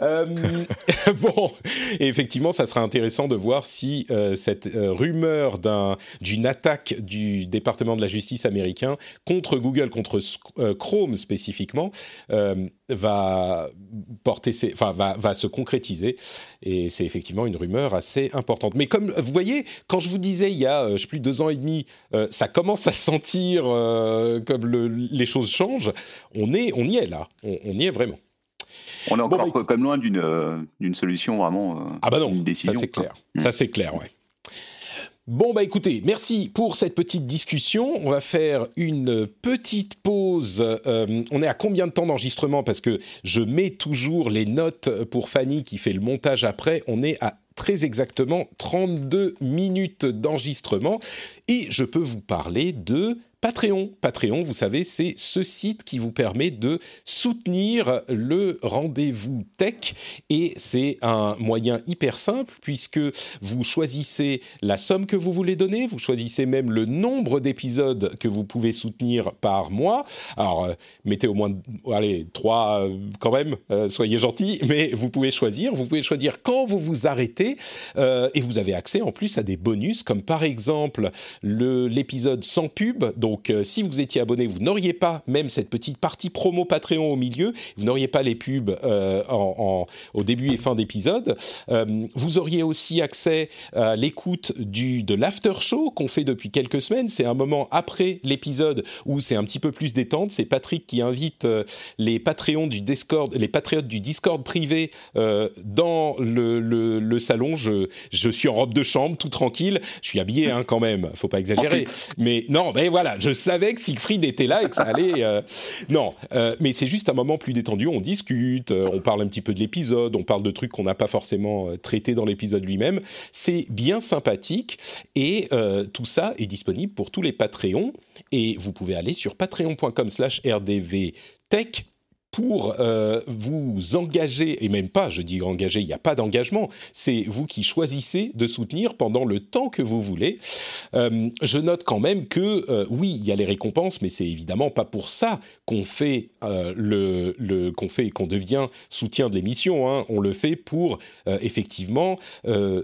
Euh, [laughs] bon, effectivement, ça sera intéressant de voir si euh, cette euh, rumeur d'un, d'une attaque du département de la justice américain contre Google, contre Chrome spécifiquement, va porter, va, se concrétiser. Et c'est effectivement une rumeur assez importante. Mais comme vous voyez, quand je vous disais il y a, je sais deux ans et demi, ça commence à sentir comme le, les choses changent. On est, on y est là. On y est vraiment. On est encore bah, écoute. comme loin d'une euh, d'une solution vraiment. euh, Ah bah non, une décision. ça c'est clair. Ça c'est clair, ouais. Bon bah écoutez, merci pour cette petite discussion. On va faire une petite pause. Euh, on est à combien de temps d'enregistrement? Parce que je mets toujours les notes pour Fanny qui fait le montage après. On est à très exactement 32 minutes d'enregistrement et je peux vous parler de Patreon. Patreon, vous savez, c'est ce site qui vous permet de soutenir le rendez-vous tech et c'est un moyen hyper simple puisque vous choisissez la somme que vous voulez donner, vous choisissez même le nombre d'épisodes que vous pouvez soutenir par mois. Alors, euh, mettez au moins, allez, trois euh, quand même, euh, soyez gentils, mais vous pouvez choisir. Vous pouvez choisir quand vous vous arrêtez et vous avez accès en plus à des bonus comme par exemple le- l'épisode sans pub. Donc, euh, si vous étiez abonné, vous n'auriez pas même cette petite partie promo Patreon au milieu, vous n'auriez pas les pubs euh, en- en- au début et fin d'épisode. Euh, vous auriez aussi accès à l'écoute du de l'after show qu'on fait depuis quelques semaines. C'est un moment après l'épisode où c'est un petit peu plus détente. C'est Patrick qui invite les Patreons du Discord, les patriotes du Discord privé dans le, le- le salon. Je, je suis en robe de chambre, tout tranquille. Je suis habillé hein, quand même, faut pas exagérer. Mais non, mais voilà, je savais que Siegfried était là et que ça allait. Euh, non, euh, mais c'est juste un moment plus détendu. On discute, euh, on parle un petit peu de l'épisode, on parle de trucs qu'on n'a pas forcément traités dans l'épisode lui-même. C'est bien sympathique et tout ça est disponible pour tous les Patreons. Et vous pouvez aller sur patreon.com/slash rdvtech pour euh, vous engager, et même pas, je dis engager, il n'y a pas d'engagement, c'est vous qui choisissez de soutenir pendant le temps que vous voulez. Euh, je note quand même que, euh, oui, il y a les récompenses, mais c'est évidemment pas pour ça qu'on fait le, qu'on fait qu'on devient soutien de l'émission. Hein. On le fait pour effectivement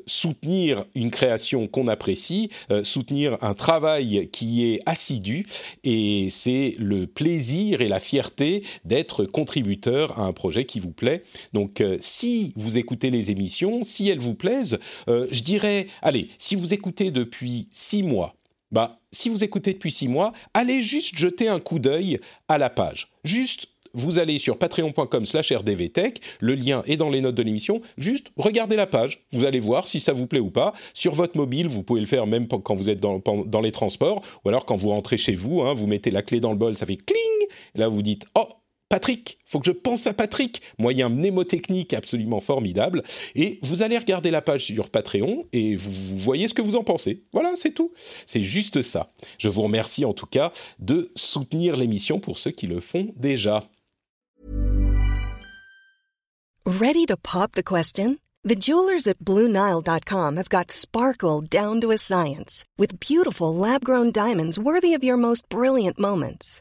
soutenir une création qu'on apprécie, soutenir un travail qui est assidu, et c'est le plaisir et la fierté d'être contributeur à un projet qui vous plaît. Donc, euh, si vous écoutez les émissions, si elles vous plaisent, euh, je dirais, allez, si vous écoutez depuis six mois, bah, si vous écoutez depuis six mois, allez juste jeter un coup d'œil à la page. Juste vous allez sur patreon.com slash rdvtech, le lien est dans les notes de l'émission, juste regardez la page, vous allez voir si ça vous plaît ou pas. Sur votre mobile, vous pouvez le faire même quand vous êtes dans, les transports, ou alors quand vous rentrez chez vous, hein, vous mettez la clé dans le bol, ça fait cling, et là vous dites, oh, Patrick, faut que je pense à Patrick, moyen mnémotechnique absolument formidable. Et vous allez regarder la page sur Patreon et vous voyez ce que vous en pensez. Voilà, c'est tout. C'est juste ça. Je vous remercie en tout cas de soutenir l'émission pour ceux qui le font déjà. Ready to pop the question? The jewelers at BlueNile.com have got sparkle down to a science with beautiful lab-grown diamonds worthy of your most brilliant moments.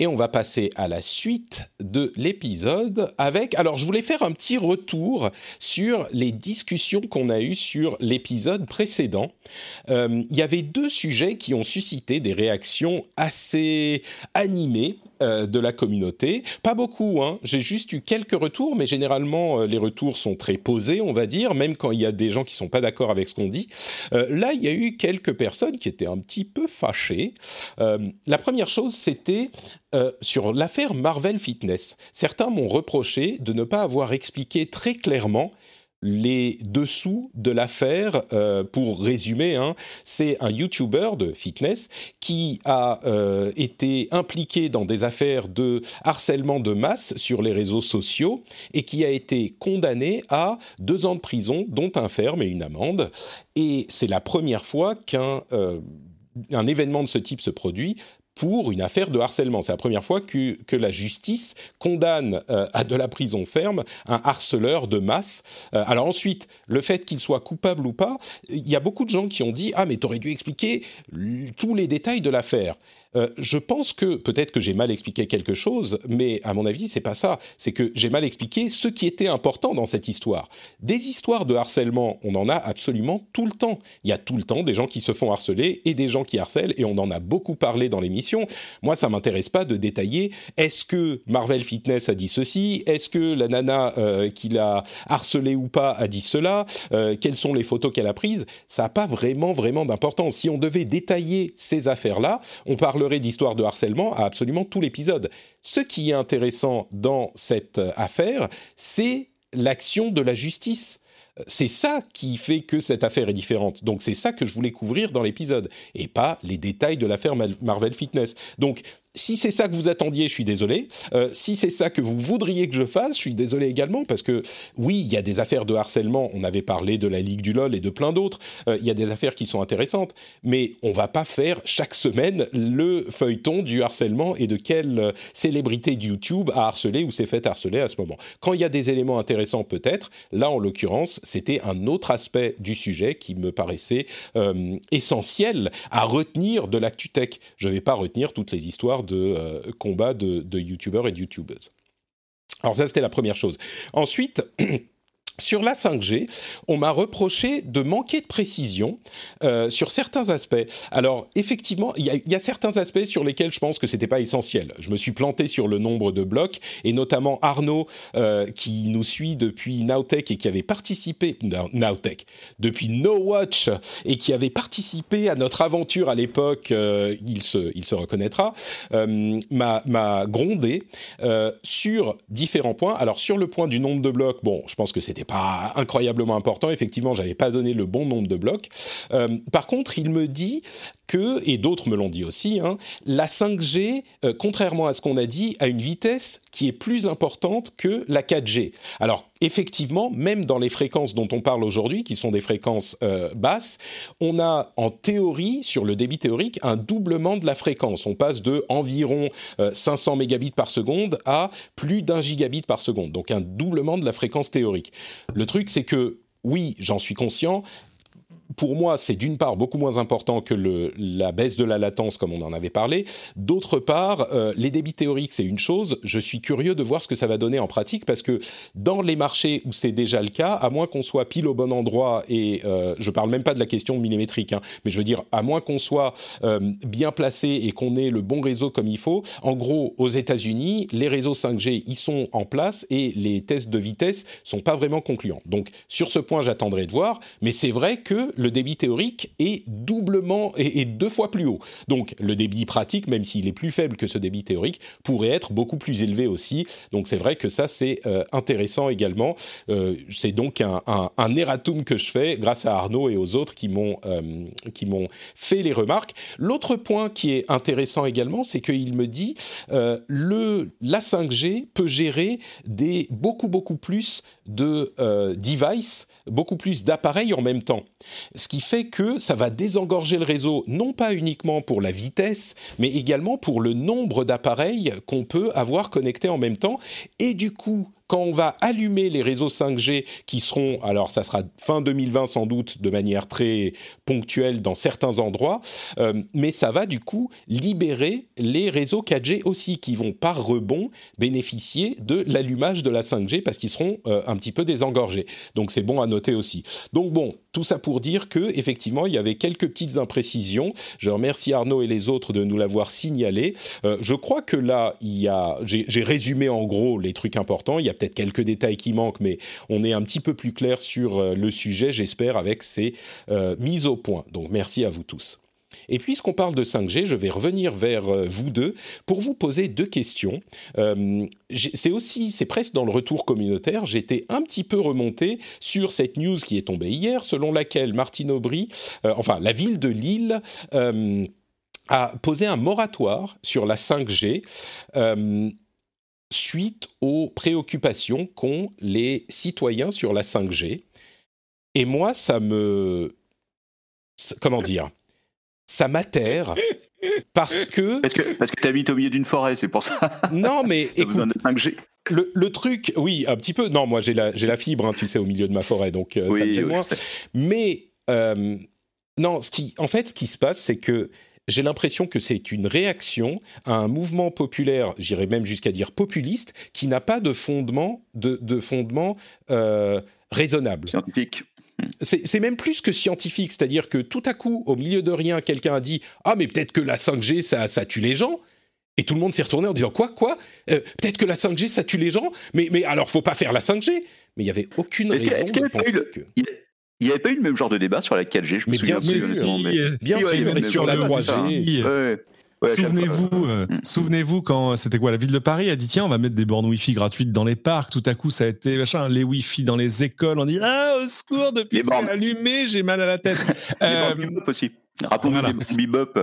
Et on va passer à la suite de l'épisode avec... Alors, je voulais faire un petit retour sur les discussions qu'on a eues sur l'épisode précédent. Euh, il y avait deux sujets qui ont suscité des réactions assez animées euh, de la communauté. Pas beaucoup, hein. j'ai juste eu quelques retours, mais généralement euh, les retours sont très posés, on va dire, même quand il y a des gens qui sont pas d'accord avec ce qu'on dit. Euh, là, il y a eu quelques personnes qui étaient un petit peu fâchées. la première chose, c'était sur l'affaire Marvel Fitness. Certains m'ont reproché de ne pas avoir expliqué très clairement les dessous de l'affaire, euh, pour résumer, hein, c'est un YouTuber de fitness qui a euh, été impliqué dans des affaires de harcèlement de masse sur les réseaux sociaux et qui a été condamné à deux ans de prison, dont un ferme et une amende. Et c'est la première fois qu'un euh, événement de ce type se produit pour une affaire de harcèlement. C'est la première fois que, la justice condamne euh, à de la prison ferme un harceleur de masse. Euh, alors ensuite, le fait qu'il soit coupable ou pas, il y a beaucoup de gens qui ont dit ah mais t'aurais dû expliquer tous les détails de l'affaire. Euh, je pense que peut-être que j'ai mal expliqué quelque chose, mais à mon avis, c'est pas ça. C'est que j'ai mal expliqué ce qui était important dans cette histoire. Des histoires de harcèlement, on en a absolument tout le temps. Il y a tout le temps des gens qui se font harceler et des gens qui harcèlent, et on en a beaucoup parlé dans l'émission. Moi, ça m'intéresse pas de détailler. Est-ce que Marvel Fitness a dit ceci? Est-ce que la nana euh, qui l'a harcelé ou pas a dit cela? Euh, Quelles sont les photos qu'elle a prises? Ça n'a pas vraiment, vraiment d'importance. Si on devait détailler ces affaires-là, on parle d'histoire de harcèlement à absolument tout l'épisode. Ce qui est intéressant dans cette euh, affaire, c'est l'action de la justice. C'est ça qui fait que cette affaire est différente. Donc c'est ça que je voulais couvrir dans l'épisode et pas les détails de l'affaire Marvel Fitness. Donc si c'est ça que vous attendiez, je suis désolé. Euh, si c'est ça que vous voudriez que je fasse, je suis désolé également parce que oui, il y a des affaires de harcèlement. On avait parlé de la Ligue du LOL et de plein d'autres. Euh, il y a des affaires qui sont intéressantes, mais on va pas faire chaque semaine le feuilleton du harcèlement et de quelle euh, célébrité de YouTube a harcelé ou s'est fait harceler à ce moment. Quand il y a des éléments intéressants, peut-être. Là, en l'occurrence, c'était un autre aspect du sujet qui me paraissait essentiel à retenir de l'actu tech. Je ne vais pas retenir toutes les histoires de euh, combats de, de youtubeurs et de youtubeuses. Alors ça, c'était la première chose. Ensuite, [clears throat] Sur la 5G, on m'a reproché de manquer de précision euh, sur certains aspects. Alors effectivement, il y, a certains aspects sur lesquels je pense que c'était pas essentiel. Je me suis planté sur le nombre de blocs et notamment Arnaud euh, qui nous suit depuis Nowtech et qui avait participé Nowtech depuis No Watch et qui avait participé à notre aventure à l'époque. Euh, il se il se reconnaîtra. M'a grondé sur différents points. Alors sur le point du nombre de blocs, bon, je pense que c'était pas incroyablement important. Effectivement, j'avais pas donné le bon nombre de blocs. Euh, par contre, il me dit et d'autres me l'ont dit aussi, hein, la 5G, euh, contrairement à ce qu'on a dit, a une vitesse qui est plus importante que la 4G. Alors, effectivement, même dans les fréquences dont on parle aujourd'hui, qui sont des fréquences euh, basses, on a en théorie, sur le débit théorique, un doublement de la fréquence. On passe de environ 500 mégabits par seconde à plus d'un gigabit par seconde. Donc un doublement de la fréquence théorique. Le truc, c'est que oui, j'en suis conscient, pour moi, c'est d'une part beaucoup moins important que la baisse de la latence, comme on en avait parlé. D'autre part, euh, les débits théoriques, c'est une chose. Je suis curieux de voir ce que ça va donner en pratique, parce que dans les marchés où c'est déjà le cas, à moins qu'on soit pile au bon endroit, et euh, je parle même pas de la question millimétrique, hein, mais je veux dire, à moins qu'on soit euh, bien placé et qu'on ait le bon réseau comme il faut, en gros, aux États-Unis, les réseaux 5G, ils sont en place et les tests de vitesse sont pas vraiment concluants. Donc, sur ce point, j'attendrai de voir, mais c'est vrai que le débit théorique est doublement et, deux fois plus haut. Donc le débit pratique, même s'il est plus faible que ce débit théorique, pourrait être beaucoup plus élevé aussi. Donc c'est vrai que ça c'est euh, intéressant également. Euh, c'est donc un, un, erratum que je fais grâce à Arnaud et aux autres qui m'ont euh, qui m'ont fait les remarques. L'autre point qui est intéressant également, c'est qu'il me dit le la 5G peut gérer des beaucoup beaucoup plus de devices, beaucoup plus d'appareils en même temps. Ce qui fait que ça va désengorger le réseau, non pas uniquement pour la vitesse, mais également pour le nombre d'appareils qu'on peut avoir connectés en même temps, et du coup quand on va allumer les réseaux 5G qui seront, alors ça sera fin 2020 sans doute de manière très ponctuelle dans certains endroits, euh, mais ça va du coup libérer les réseaux 4G aussi qui vont par rebond bénéficier de l'allumage de la 5G parce qu'ils seront euh, un petit peu désengorgés. Donc c'est bon à noter aussi. Donc bon, tout ça pour dire que effectivement il y avait quelques petites imprécisions. Je remercie Arnaud et les autres de nous l'avoir signalé. Euh, je crois que là il y a, j'ai résumé en gros les trucs importants. Il y a peut-être quelques détails qui manquent, mais on est un petit peu plus clair sur euh, le sujet, j'espère, avec ces euh, mises au point. Donc merci à vous tous. Et puisqu'on parle de 5G, je vais revenir vers euh, vous deux pour vous poser deux questions. c'est aussi, c'est presque dans le retour communautaire, j'étais un petit peu remonté sur cette news qui est tombée hier, selon laquelle Martine Aubry, enfin la ville de Lille, a posé un moratoire sur la 5G suite aux préoccupations qu'ont les citoyens sur la 5G. Et moi, ça me... Comment dire Ça m'atterre parce que... Parce que, parce que tu habites au milieu d'une forêt, c'est pour ça. Non, mais... écoute, le, le, truc, oui, un petit peu. Non, moi, j'ai la, la fibre, hein, tu sais, au milieu de ma forêt, donc euh, ça me fait moins. Mais... Euh, non, ce qui, en fait, ce qui se passe, c'est que j'ai l'impression que c'est une réaction à un mouvement populaire, j'irais même jusqu'à dire populiste, qui n'a pas de fondement, de, fondement euh, raisonnable. Scientifique. C'est même plus que scientifique, c'est-à-dire que tout à coup, au milieu de rien, quelqu'un a dit Ah, mais peut-être que la 5G, ça, ça tue les gens. Et tout le monde s'est retourné en disant Quoi Quoi euh, Peut-être que la 5G, ça tue les gens Mais, mais alors, faut pas faire la 5G Mais il n'y avait aucune raison de penser que... Il n'y avait pas eu le même genre de débat sur la 4G, je me souviens bien bien sûr, sur la 3G. souvenez-vous, euh, mm. souvenez-vous quand c'était quoi la ville de Paris a dit tiens on va mettre des bornes Wi-Fi gratuites dans les parcs. Tout à coup ça a été machin les Wi-Fi dans les écoles. On dit ah au secours depuis que c'est allumé j'ai mal à la tête. [laughs] euh, aussi. Rappelons Voilà. Bebop.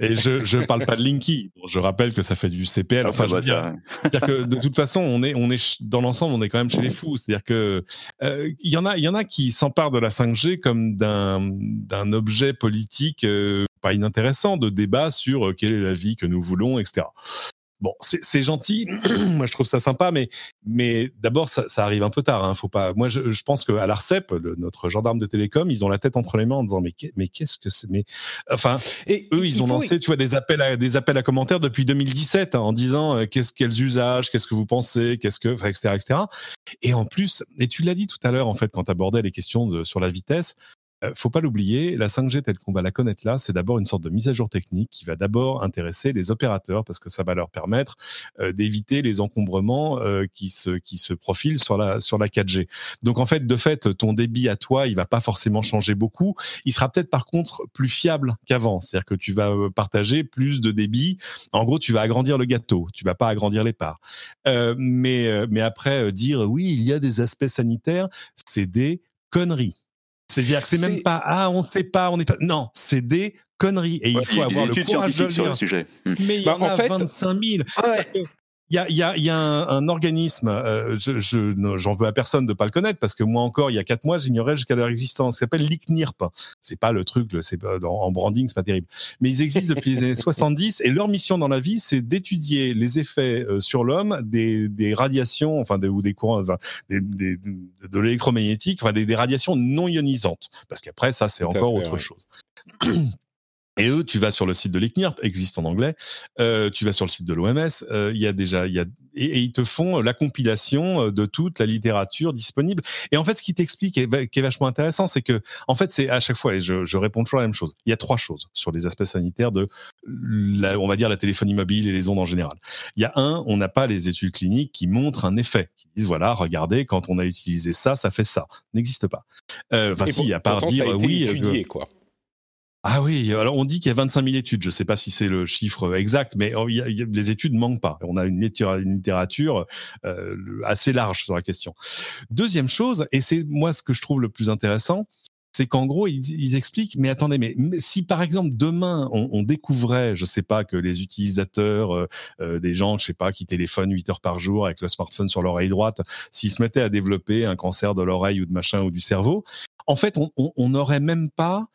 Et je je parle pas de Linky. Bon, je rappelle que ça fait du CPL. Enfin, Ah, je veux bah, dire, ça, C'est-à-dire que de toute façon, on est, on est dans l'ensemble, on est quand même chez les fous. C'est-à-dire que euh, il y en a, il y en a qui s'emparent de la 5G comme d'un d'un objet politique euh, pas inintéressant de débat sur euh, quelle est la vie que nous voulons, etc. Bon, c'est gentil. [clears throat] moi, je trouve ça sympa, mais mais d'abord, ça, ça arrive un peu tard. Hein. Faut pas. Moi, je, je pense que à l'Arcep, notre gendarme de télécom, ils ont la tête entre les mains en disant mais mais qu'est-ce que c'est Mais enfin, Et eux, ils il ont lancé, tu vois, des appels à des appels à commentaires depuis 2017 hein, en disant euh, qu'est-ce quels usages, qu'est-ce que vous pensez, qu'est-ce que, etc., etc. Et en plus, et tu l'as dit tout à l'heure en fait quand tu abordais les questions de, sur la vitesse. Euh, faut pas l'oublier, la 5G telle qu'on va la connaître là, c'est d'abord une sorte de mise à jour technique qui va d'abord intéresser les opérateurs parce que ça va leur permettre euh, d'éviter les encombrements euh, qui se qui se profilent sur la sur la 4G. Donc en fait, de fait, ton débit à toi, il va pas forcément changer beaucoup. Il sera peut-être par contre plus fiable qu'avant. C'est-à-dire que tu vas partager plus de débit. En gros, tu vas agrandir le gâteau. Tu vas pas agrandir les parts. Mais mais après dire oui, il y a des aspects sanitaires, c'est des conneries. C'est-à-dire que c'est même pas ah on sait pas, on n'est pas non, c'est des conneries et Ouais, il faut y avoir des le courage de le scientifiques sur le dire. sujet. Mais il y Bah, en en a fait- 25 000. Il y a, y a, y a un, un organisme, euh, je, je, j'en veux à personne de pas le connaître parce que moi encore, il y a quatre mois, j'ignorais jusqu'à leur existence. Ça s'appelle l'ICNIRP. C'est pas le truc, le- c'est pas, en, branding, c'est pas terrible. Mais ils existent depuis les années 70 et leur mission dans la vie, c'est d'étudier les effets euh, sur l'homme des, des radiations, enfin des, ou des courants, enfin, des, des- de l'électromagnétique, enfin des, des radiations non ionisantes. Parce qu'après, ça, c'est encore fait, autre ouais. chose. [clears throat] Et eux, tu vas sur le site de l'ICNIRP, existe en anglais. Euh, tu vas sur le site de l'OMS. euh, Il y a déjà, il y a et, et ils te font la compilation euh, de toute la littérature disponible. Et en fait, ce qui t'explique, qui est vachement intéressant, c'est que, en fait, c'est à chaque fois, et je, je réponds toujours la même chose. Il y a trois choses sur les aspects sanitaires de, la, on va dire, la téléphonie mobile et les ondes en général. Il y a un, on n'a pas les études cliniques qui montrent un effet, qui disent voilà, regardez, quand on a utilisé ça, ça fait ça. N'existe pas. Euh, Enfin, si, à part dire ça a été oui. euh, étudié, quoi. Ah oui, alors on dit qu'il y a 25 000 études. Je ne sais pas si c'est le chiffre exact, mais oh, les études ne manquent pas. On a une, littéra- une littérature euh, assez large sur la question. Deuxième chose, et c'est moi ce que je trouve le plus intéressant, c'est qu'en gros, ils, expliquent, mais attendez, mais, si par exemple demain on, découvrait, je sais pas, que les utilisateurs, euh, euh, des gens, je sais pas, qui téléphonent 8 heures par jour avec le smartphone sur l'oreille droite, s'ils se mettaient à développer un cancer de l'oreille ou de machin ou du cerveau, en fait, on n'aurait même pas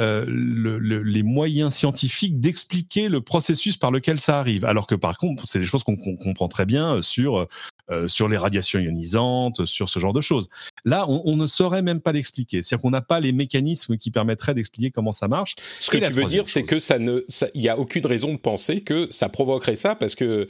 euh, le- le- les moyens scientifiques d'expliquer le processus par lequel ça arrive. Alors que par contre, c'est des choses qu'on comprend très bien euh, sur euh, sur les radiations ionisantes, sur ce genre de choses. Là, on, on ne saurait même pas l'expliquer. C'est-à-dire qu'on n'a pas les mécanismes qui permettraient d'expliquer comment ça marche. Ce que la tu veux dire, c'est que ça ne, il y a aucune raison de penser que ça provoquerait ça, parce que.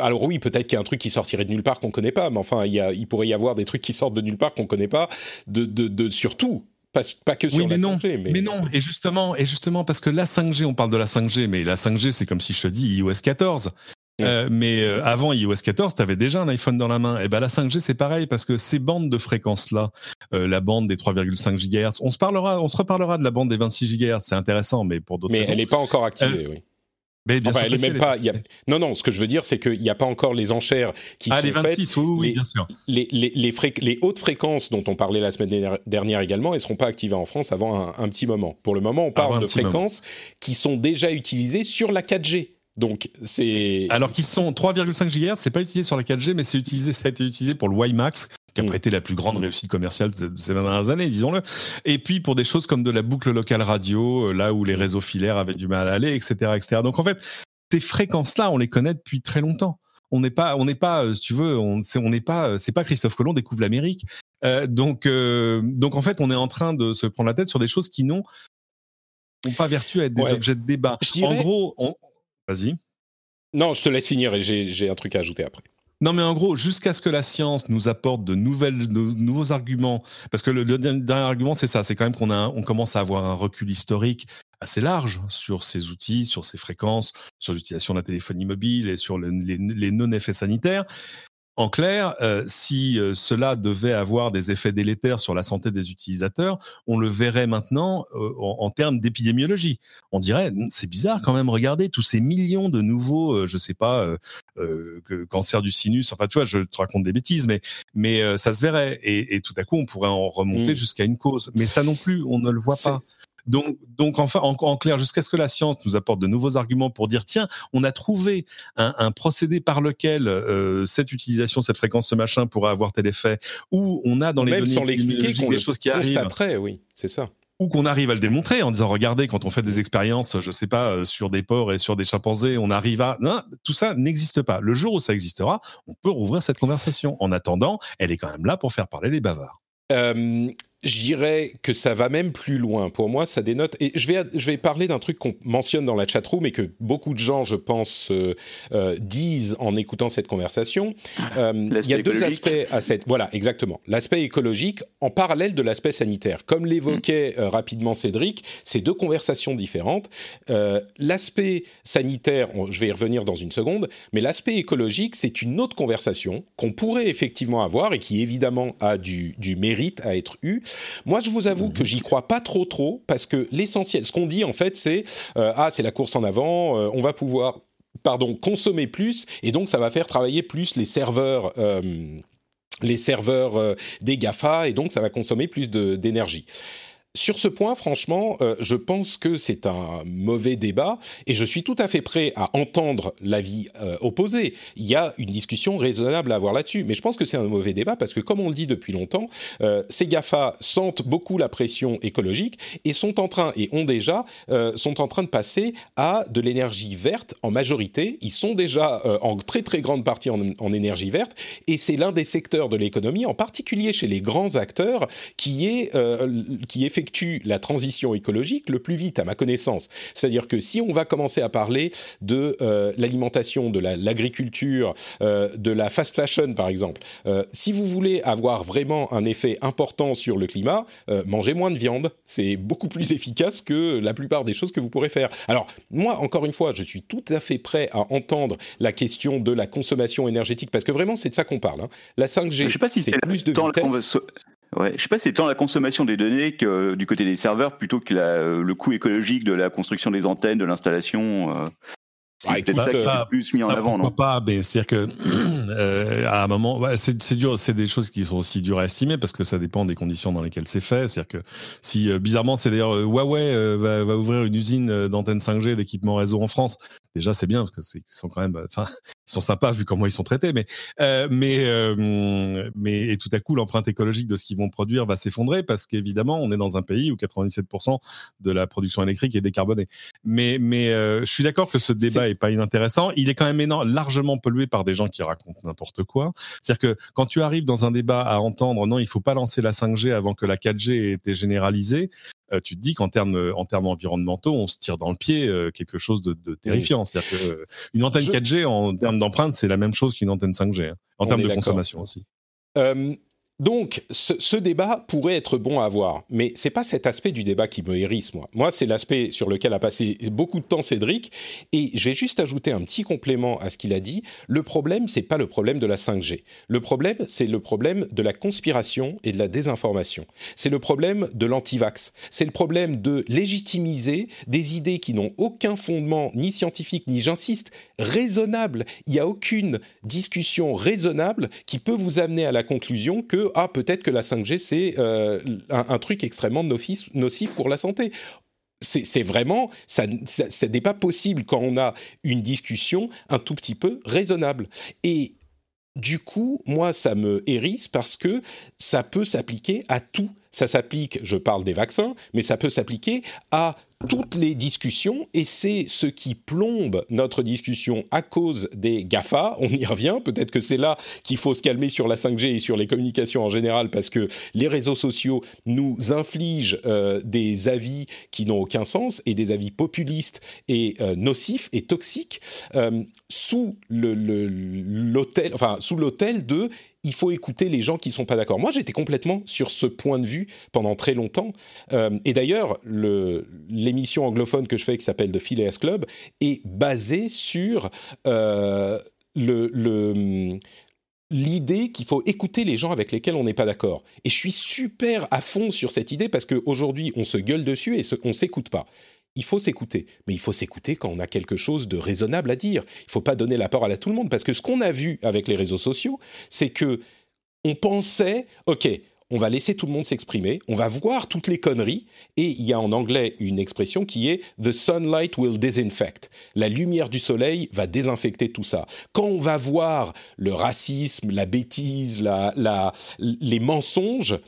alors oui, peut-être qu'il y a un truc qui sortirait de nulle part qu'on connaît pas, mais enfin, il, y a, il pourrait y avoir des trucs qui sortent de nulle part qu'on connaît pas, de, de, de surtout, pas, pas que sur Oui, mais la non, 5G, mais, mais non. Et justement, et justement, parce que la 5G, on parle de la 5G, mais la 5G, c'est comme si je te dis iOS 14. Ouais. Euh, mais euh, avant iOS 14, tu avais déjà un iPhone dans la main. Et ben la 5G, c'est pareil parce que ces bandes de fréquences-là, euh, la bande des 3,5 GHz, on se parlera, on se reparlera de la bande des 26 GHz. C'est intéressant, mais pour d'autres mais raisons. elle n'est pas encore activée, oui. Mais bien Enfin, sûr elle est que si, même pas. il y a- Non, non, ce que je veux dire, c'est qu'il n'y a pas encore les enchères qui Ah, sont les faites. 26, oui, oui, oui, les- bien sûr. Les, les, les, fré- les hautes fréquences dont on parlait la semaine dernière- également, elles ne seront pas activées en France avant un, un petit moment. Pour le moment, on parle de moment. fréquences qui sont déjà utilisées sur la 4G. Donc, c'est. Alors qu'ils sont 3,5 GHz, c'est pas utilisé sur la 4G, mais c'est utilisé, ça a été utilisé pour le WiMAX, qui a Mm. pas été la plus grande réussite commerciale de ces dernières années, disons-le. Et puis pour des choses comme de la boucle locale radio, euh, là où les réseaux filaires avaient du mal à aller, etc., etc. Donc en fait, ces fréquences-là, on les connaît depuis très longtemps. On n'est pas, on n'est pas, euh, si tu veux, on n'est pas, euh, c'est pas Christophe Colomb découvre l'Amérique. Euh, donc, euh, donc en fait, on est en train de se prendre la tête sur des choses qui n'ont pas vertu à être des Ouais. objets de débat. Dirais- En gros, on... vas-y. Non, je te laisse finir et j'ai un truc à ajouter après. Non, mais en gros, jusqu'à ce que la science nous apporte de nouveaux arguments, parce que le, dernier argument, c'est ça, c'est quand même qu'on commence à avoir un recul historique assez large sur ces outils, sur ces fréquences, sur l'utilisation de la téléphonie mobile et sur le- les, les non-effets sanitaires. En clair, euh, si euh, cela devait avoir des effets délétères sur la santé des utilisateurs, on le verrait maintenant euh, en, en termes d'épidémiologie. On dirait, Hum, c'est bizarre quand même, regardez tous ces millions de nouveaux, euh, je sais pas, euh, euh, que- cancer du sinus, enfin tu vois, je te raconte des bêtises, mais, mais euh, ça se verrait. Et, et tout à coup, on pourrait en remonter Mm. jusqu'à une cause. Mais ça non plus, on ne le voit pas. Donc, donc enfin, en, clair, jusqu'à ce que la science nous apporte de nouveaux arguments pour dire tiens, on a trouvé un, procédé par lequel euh, cette utilisation, cette fréquence, ce machin pourrait avoir tel effet, ou on a dans les données sans l'expliquer des choses qui arrivent. oui, c'est ça. Ou qu'on arrive à le démontrer en disant regardez quand on fait des expériences je sais pas euh, sur des porcs et sur des chimpanzés on arrive à non tout ça n'existe pas. Le jour où ça existera on peut rouvrir cette conversation. En attendant elle est quand même là pour faire parler les bavards. Euh, je dirais que ça va même plus loin. Pour moi, ça dénote. Et je vais, je vais parler d'un truc qu'on mentionne dans la chatroom et que beaucoup de gens, je pense, euh, euh, disent en écoutant cette conversation. Euh, il y a deux aspects à cette. Voilà, exactement. L'aspect écologique en parallèle de l'aspect sanitaire. Comme l'évoquait euh, rapidement Cédric, c'est deux conversations différentes. L'aspect sanitaire, je vais y revenir dans une seconde, mais l'aspect écologique, c'est une autre conversation qu'on pourrait effectivement avoir et qui évidemment a du, du mérite à être eu moi, je vous avoue que j'y crois pas trop trop parce que l'essentiel, ce qu'on dit en fait, c'est euh, ah c'est la course en avant, euh, on va pouvoir pardon consommer plus et donc ça va faire travailler plus les serveurs. Euh, les serveurs des GAFA et donc ça va consommer plus d'énergie sur ce point, franchement, euh, je pense que c'est un mauvais débat et je suis tout à fait prêt à entendre l'avis euh, opposé. Il y a une discussion raisonnable à avoir là-dessus, mais je pense que c'est un mauvais débat parce que, comme on le dit depuis longtemps, euh, ces GAFA sentent beaucoup la pression écologique et sont en train, et ont déjà, sont en train de passer à de l'énergie verte en majorité. Ils sont déjà en très très grande partie en, énergie verte et c'est l'un des secteurs de l'économie, en particulier chez les grands acteurs, qui est, qui est la transition écologique le plus vite, à ma connaissance. C'est-à-dire que si on va commencer à parler de euh, l'alimentation, de l'agriculture, euh, de la fast fashion, par exemple, euh, si vous voulez avoir vraiment un effet important sur le climat, mangez moins de viande. C'est beaucoup plus [laughs] efficace que la plupart des choses que vous pourrez faire. Alors, moi, encore une fois, je suis tout à fait prêt à entendre la question de la consommation énergétique, parce que vraiment, c'est de ça qu'on parle. Hein. La 5G, c'est plus de vitesse. Ouais, je sais pas c'est tant la consommation des données que euh, du côté des serveurs plutôt que la, euh, le coût écologique de la construction des antennes, de l'installation. Euh. C'est peut-être ça, qui est plus mis en avant, non? pas, mais c'est-à-dire que [clears throat] euh, à un moment, ouais, c'est dur, c'est des choses qui sont aussi dures à estimer parce que ça dépend des conditions dans lesquelles c'est fait. C'est-à-dire que si bizarrement, c'est d'ailleurs Huawei va, va, ouvrir une usine d'antennes 5G d'équipement réseau en France, déjà c'est bien parce que c'est sont quand même enfin ils sont sympas vu comment ils sont traités mais euh, mais euh, mais et tout à coup l'empreinte écologique de ce qu'ils vont produire va s'effondrer parce qu'évidemment on est dans un pays où 97% de la production électrique est décarbonée. Mais mais euh, je suis d'accord que ce débat est... pas inintéressant. Il est quand même énorme, largement pollué par des gens qui racontent n'importe quoi c'est-à-dire que quand tu arrives dans un débat à entendre non il faut pas lancer la 5G avant que la 4G ait été généralisée euh, tu te dis qu'en termes euh, en termes environnementaux, on se tire dans le pied euh, quelque chose de, terrifiant. C'est-à-dire qu'une antenne 4G en termes d'empreinte, c'est la même chose qu'une antenne 5G hein, en termes de consommation aussi. Donc, ce, débat pourrait être bon à avoir, mais c'est pas cet aspect du débat qui me hérisse, moi. Moi, c'est l'aspect sur lequel a passé beaucoup de temps Cédric, et je vais juste ajouter un petit complément à ce qu'il a dit. Le problème, c'est pas le problème de la 5G. Le problème, c'est le problème de la conspiration et de la désinformation. C'est le problème de l'antivax. C'est le problème de légitimiser des idées qui n'ont aucun fondement, ni scientifique, ni, j'insiste, raisonnable. Il n'y a aucune discussion raisonnable qui peut vous amener à la conclusion que ah peut-être que la 5G c'est euh, un, truc extrêmement nocif, pour la santé. C'est vraiment, ça, ça n'est pas possible quand on a une discussion un tout petit peu raisonnable. Et du coup, moi, ça me hérisse parce que ça peut s'appliquer à tout. Ça s'applique, je parle des vaccins, mais ça peut s'appliquer à toutes les discussions et c'est ce qui plombe notre discussion à cause des GAFA. On y revient. Peut-être que c'est là qu'il faut se calmer sur la 5G et sur les communications en général parce que les réseaux sociaux nous infligent euh, des avis qui n'ont aucun sens et des avis populistes et euh, nocifs et toxiques euh, sous l'hôtel, enfin de il faut écouter les gens qui sont pas d'accord. Moi, j'étais complètement sur ce point de vue pendant très longtemps. Euh, et d'ailleurs, l'émission anglophone que je fais, qui s'appelle The Phileas Club, est basée sur euh, l'idée qu'il faut écouter les gens avec lesquels on n'est pas d'accord. Et je suis super à fond sur cette idée parce qu'aujourd'hui, on se gueule dessus et on s'écoute pas il faut s'écouter. Mais il faut s'écouter quand on a quelque chose de raisonnable à dire. Il ne faut pas donner la parole à tout le monde. Parce que ce qu'on a vu avec les réseaux sociaux, c'est que on pensait, OK, on va laisser tout le monde s'exprimer, on va voir toutes les conneries, et il y a en anglais une expression qui est The sunlight will disinfect. La lumière du soleil va désinfecter tout ça. Quand on va voir le racisme, la bêtise, la, les mensonges,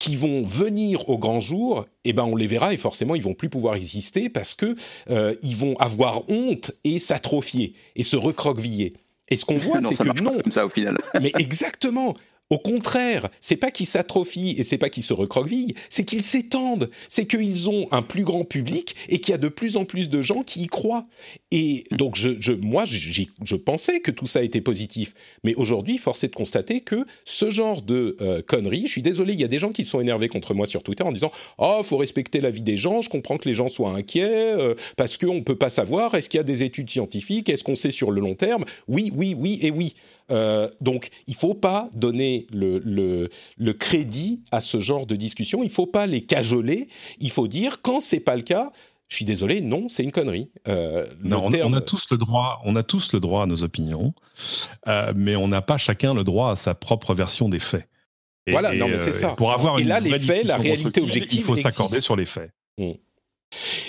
qui vont venir au grand jour, eh ben on les verra et forcément ils vont plus pouvoir exister parce que euh, ils vont avoir honte et s'atrophier et se recroqueviller. Et ce qu'on [laughs] voit, c'est que non. Comme ça au final. mais exactement. Au contraire, c'est pas qu'ils s'atrophient et c'est pas qu'ils se recroquevillent, c'est qu'ils s'étendent. C'est qu'ils ont un plus grand public et qu'il y a de plus en plus de gens qui y croient. Et donc, je, je moi, je pensais que tout ça était positif. Mais aujourd'hui, force est de constater que ce genre de euh, conneries, je suis désolé, il y a des gens qui sont énervés contre moi sur Twitter en disant Oh, faut respecter la vie des gens, je comprends que les gens soient inquiets euh, parce qu'on ne peut pas savoir, est-ce qu'il y a des études scientifiques, est-ce qu'on sait sur le long terme? Oui, oui, oui et oui. Euh, donc, il faut pas donner le, le, le, crédit à ce genre de discussion. Il faut pas les cajoler. Il faut dire quand c'est pas le cas. Je suis désolé, non, c'est une connerie. Euh, non, on, a tous le droit, on a tous le droit à nos opinions, euh, mais on n'a pas chacun le droit à sa propre version des faits. voilà, non, mais c'est ça. Pour avoir et une là, les faits, la réalité objective, il faut s'accorder sur les faits. Mmh.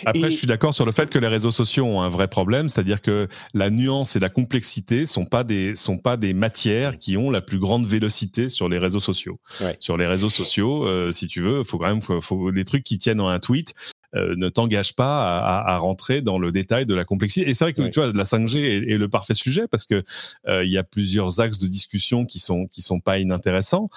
Après, je suis d'accord sur le fait que les réseaux sociaux ont un vrai problème, c'est-à-dire que la nuance et la complexité sont pas des sont pas des matières qui ont la plus grande vélocité sur les réseaux sociaux. Sur les réseaux sociaux, euh, si tu veux, faut quand même faut, faut, les trucs qui tiennent en un tweet. Euh, ne t'engage pas à, à, rentrer dans le détail de la complexité. Et c'est vrai que tu vois, la 5G est, est, le parfait sujet parce que euh, il y a plusieurs axes de discussion qui sont qui sont pas inintéressants,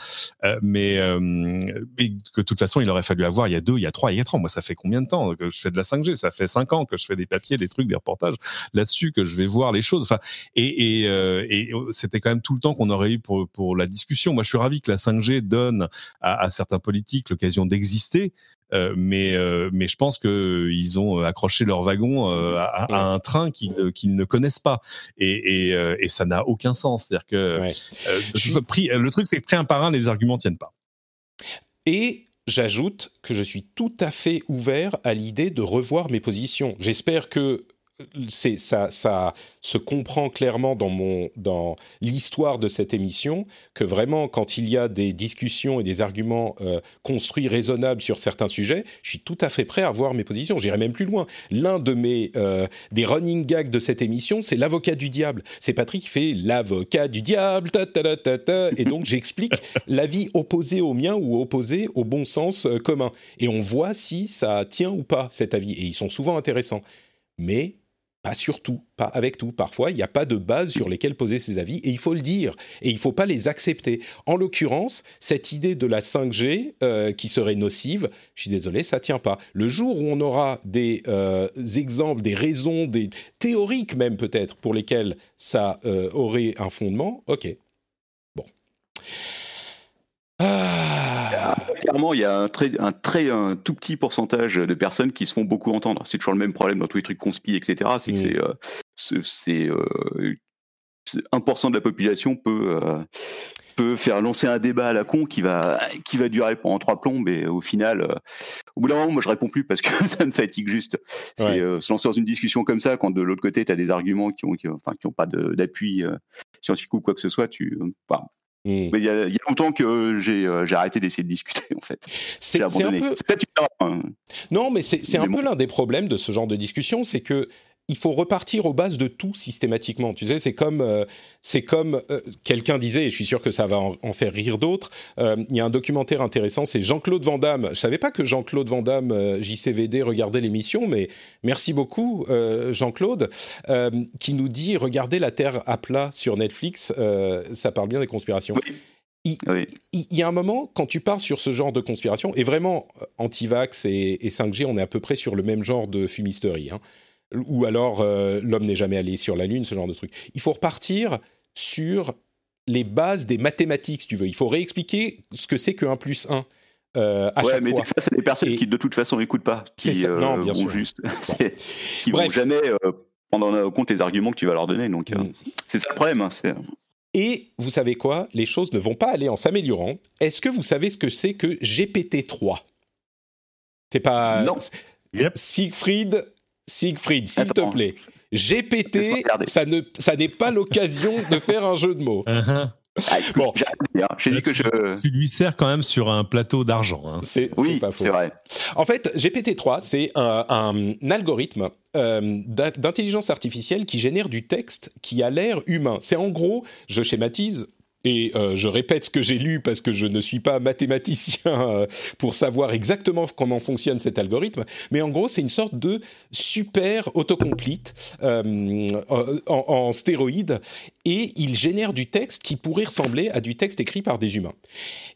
euh, mais, euh, mais, que de toute façon il aurait fallu avoir il y a deux, il y a trois, il y a trois. Moi, ça fait combien de temps que je fais de la 5G Ça fait cinq ans que je fais des papiers, des trucs, des reportages là-dessus, que je vais voir les choses. Enfin, et, et, euh, et c'était quand même tout le temps qu'on aurait eu pour pour la discussion. Moi, je suis ravi que la 5G donne à, à certains politiques l'occasion d'exister. Euh, mais euh, mais je pense que ils ont accroché leur wagon euh, à, à, un train qu'ils ne connaissent pas et, et, et ça n'a aucun sens. C'est-à-dire que ouais. pris, le truc c'est que pris un par un les arguments tiennent pas. Et j'ajoute que je suis tout à fait ouvert à l'idée de revoir mes positions. J'espère que c'est ça, ça se comprend clairement dans mon dans l'histoire de cette émission que vraiment quand il y a des discussions et des arguments euh, construits raisonnables sur certains sujets, je suis tout à fait prêt à voir mes positions. J'irai même plus loin. L'un de mes euh, des running gags de cette émission, c'est l'avocat du diable. C'est Patrick qui fait l'avocat du diable, ta, ta, ta, ta, et donc j'explique [laughs] l'avis opposé au mien ou opposé au bon sens euh, commun. Et on voit si ça tient ou pas cet avis. Et ils sont souvent intéressants. Mais pas sur tout, pas avec tout. Parfois, il n'y a pas de base sur lesquelles poser ses avis et il faut le dire. Et il ne faut pas les accepter. En l'occurrence, cette idée de la 5G euh, qui serait nocive, je suis désolé, ça tient pas. Le jour où on aura des euh, exemples, des raisons, des théoriques même peut-être, pour lesquelles ça euh, aurait un fondement, ok. Bon. Ah. Clairement, il y a un très, un très, un tout petit pourcentage de personnes qui se font beaucoup entendre. C'est toujours le même problème dans tous les trucs conspi, etc. C'est que mmh. c'est, c'est, euh, 1% de la population peut, euh, peut faire lancer un débat à la con qui va, qui va durer pendant trois plombes et au final, euh, au bout d'un moment, moi je réponds plus parce que [laughs] ça me fatigue juste. C'est ouais. euh, se lancer dans une discussion comme ça quand de l'autre côté tu as des arguments qui ont, qui, enfin, qui ont pas d'appui euh, scientifique ou quoi que ce soit. Tu, enfin, Mmh. Mais il y, a, il y, a, longtemps que j'ai euh, arrêté d'essayer de discuter en fait. C'est un peu. Une... Non, mais c'est un peu l'un des problèmes de ce genre de discussion, c'est que il faut repartir aux bases de tout systématiquement. Tu sais, c'est comme, euh, c'est comme euh, quelqu'un disait, et je suis sûr que ça va en, en faire rire d'autres. Euh, il y a un documentaire intéressant, c'est Jean-Claude Van Damme. Je savais pas que Jean-Claude Van Damme, JCVD, regardait l'émission, mais merci beaucoup, Jean-Claude, qui nous dit regardez la Terre à plat sur Netflix. ça parle bien des conspirations. Oui. Il, oui. il, y a un moment, quand tu parles sur ce genre de conspiration, et vraiment, anti-vax et, et, 5G, on est à peu près sur le même genre de fumisterie. Hein ou alors euh, l'homme n'est jamais allé sur la Lune, ce genre de truc. Il faut repartir sur les bases des mathématiques, si tu veux. Il faut réexpliquer ce que c'est que 1 plus 1. Euh, à ouais, chaque mais fois. des fois, c'est des personnes et... qui de toute façon n'écoutent pas, qui ça. Non, bien vont sûr. juste, bon. [laughs] qui Bref. vont jamais euh, prendre en compte les arguments que tu vas leur donner. Donc, mm. c'est ça le problème. Hein, et vous savez quoi? Les choses ne vont pas aller en s'améliorant. Est-ce que vous savez ce que c'est que GPT-3 C'est pas. Non. Yep. Siegfried Siegfried, s'il te plaît. GPT, ça ne, ça n'est pas l'occasion de faire un jeu de mots. [laughs] Uh -huh. Ah, bon, j'ai dit que je. Tu lui sers quand même sur un plateau d'argent. Hein. C'est oui, c'est vrai. En fait, GPT-3, c'est un, un, algorithme euh, d'intelligence artificielle qui génère du texte qui a l'air humain. C'est en gros, je schématise, et euh, je répète ce que j'ai lu parce que je ne suis pas mathématicien [laughs] euh, pour savoir exactement comment fonctionne cet algorithme, mais en gros c'est une sorte de super autocomplete euh, en, en stéroïde et il génère du texte qui pourrait ressembler à du texte écrit par des humains.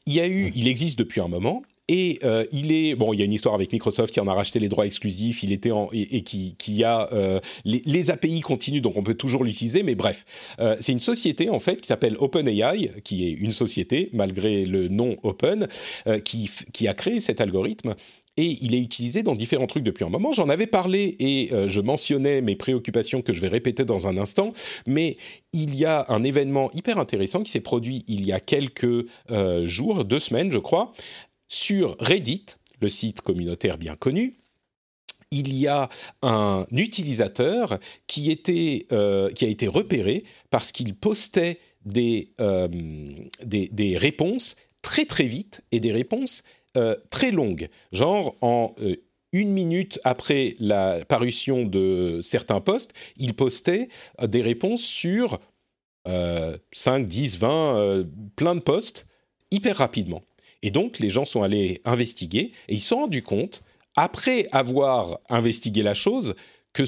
Il y a eu, il existe depuis un moment, et euh, il est bon, il y a une histoire avec Microsoft qui en a racheté les droits exclusifs. Il était en et, qui, a euh, les, les, API continuent, donc on peut toujours l'utiliser. Mais bref, euh, c'est une société en fait qui s'appelle OpenAI, qui est une société malgré le nom Open, qui qui a créé cet algorithme et il est utilisé dans différents trucs depuis un moment. J'en avais parlé et je mentionnais mes préoccupations que je vais répéter dans un instant, mais il y a un événement hyper intéressant qui s'est produit il y a quelques jours, deux semaines je crois, sur Reddit, le site communautaire bien connu, il y a un utilisateur qui, euh, a été repéré parce qu'il postait des, euh, des, réponses très très vite et des réponses euh, très longues. Genre en une minute après la parution de certains posts, il postait des réponses sur 5, 10, 20, plein de posts hyper rapidement. Et donc, les gens sont allés investiguer et ils se sont rendus compte, après avoir investigué la chose, que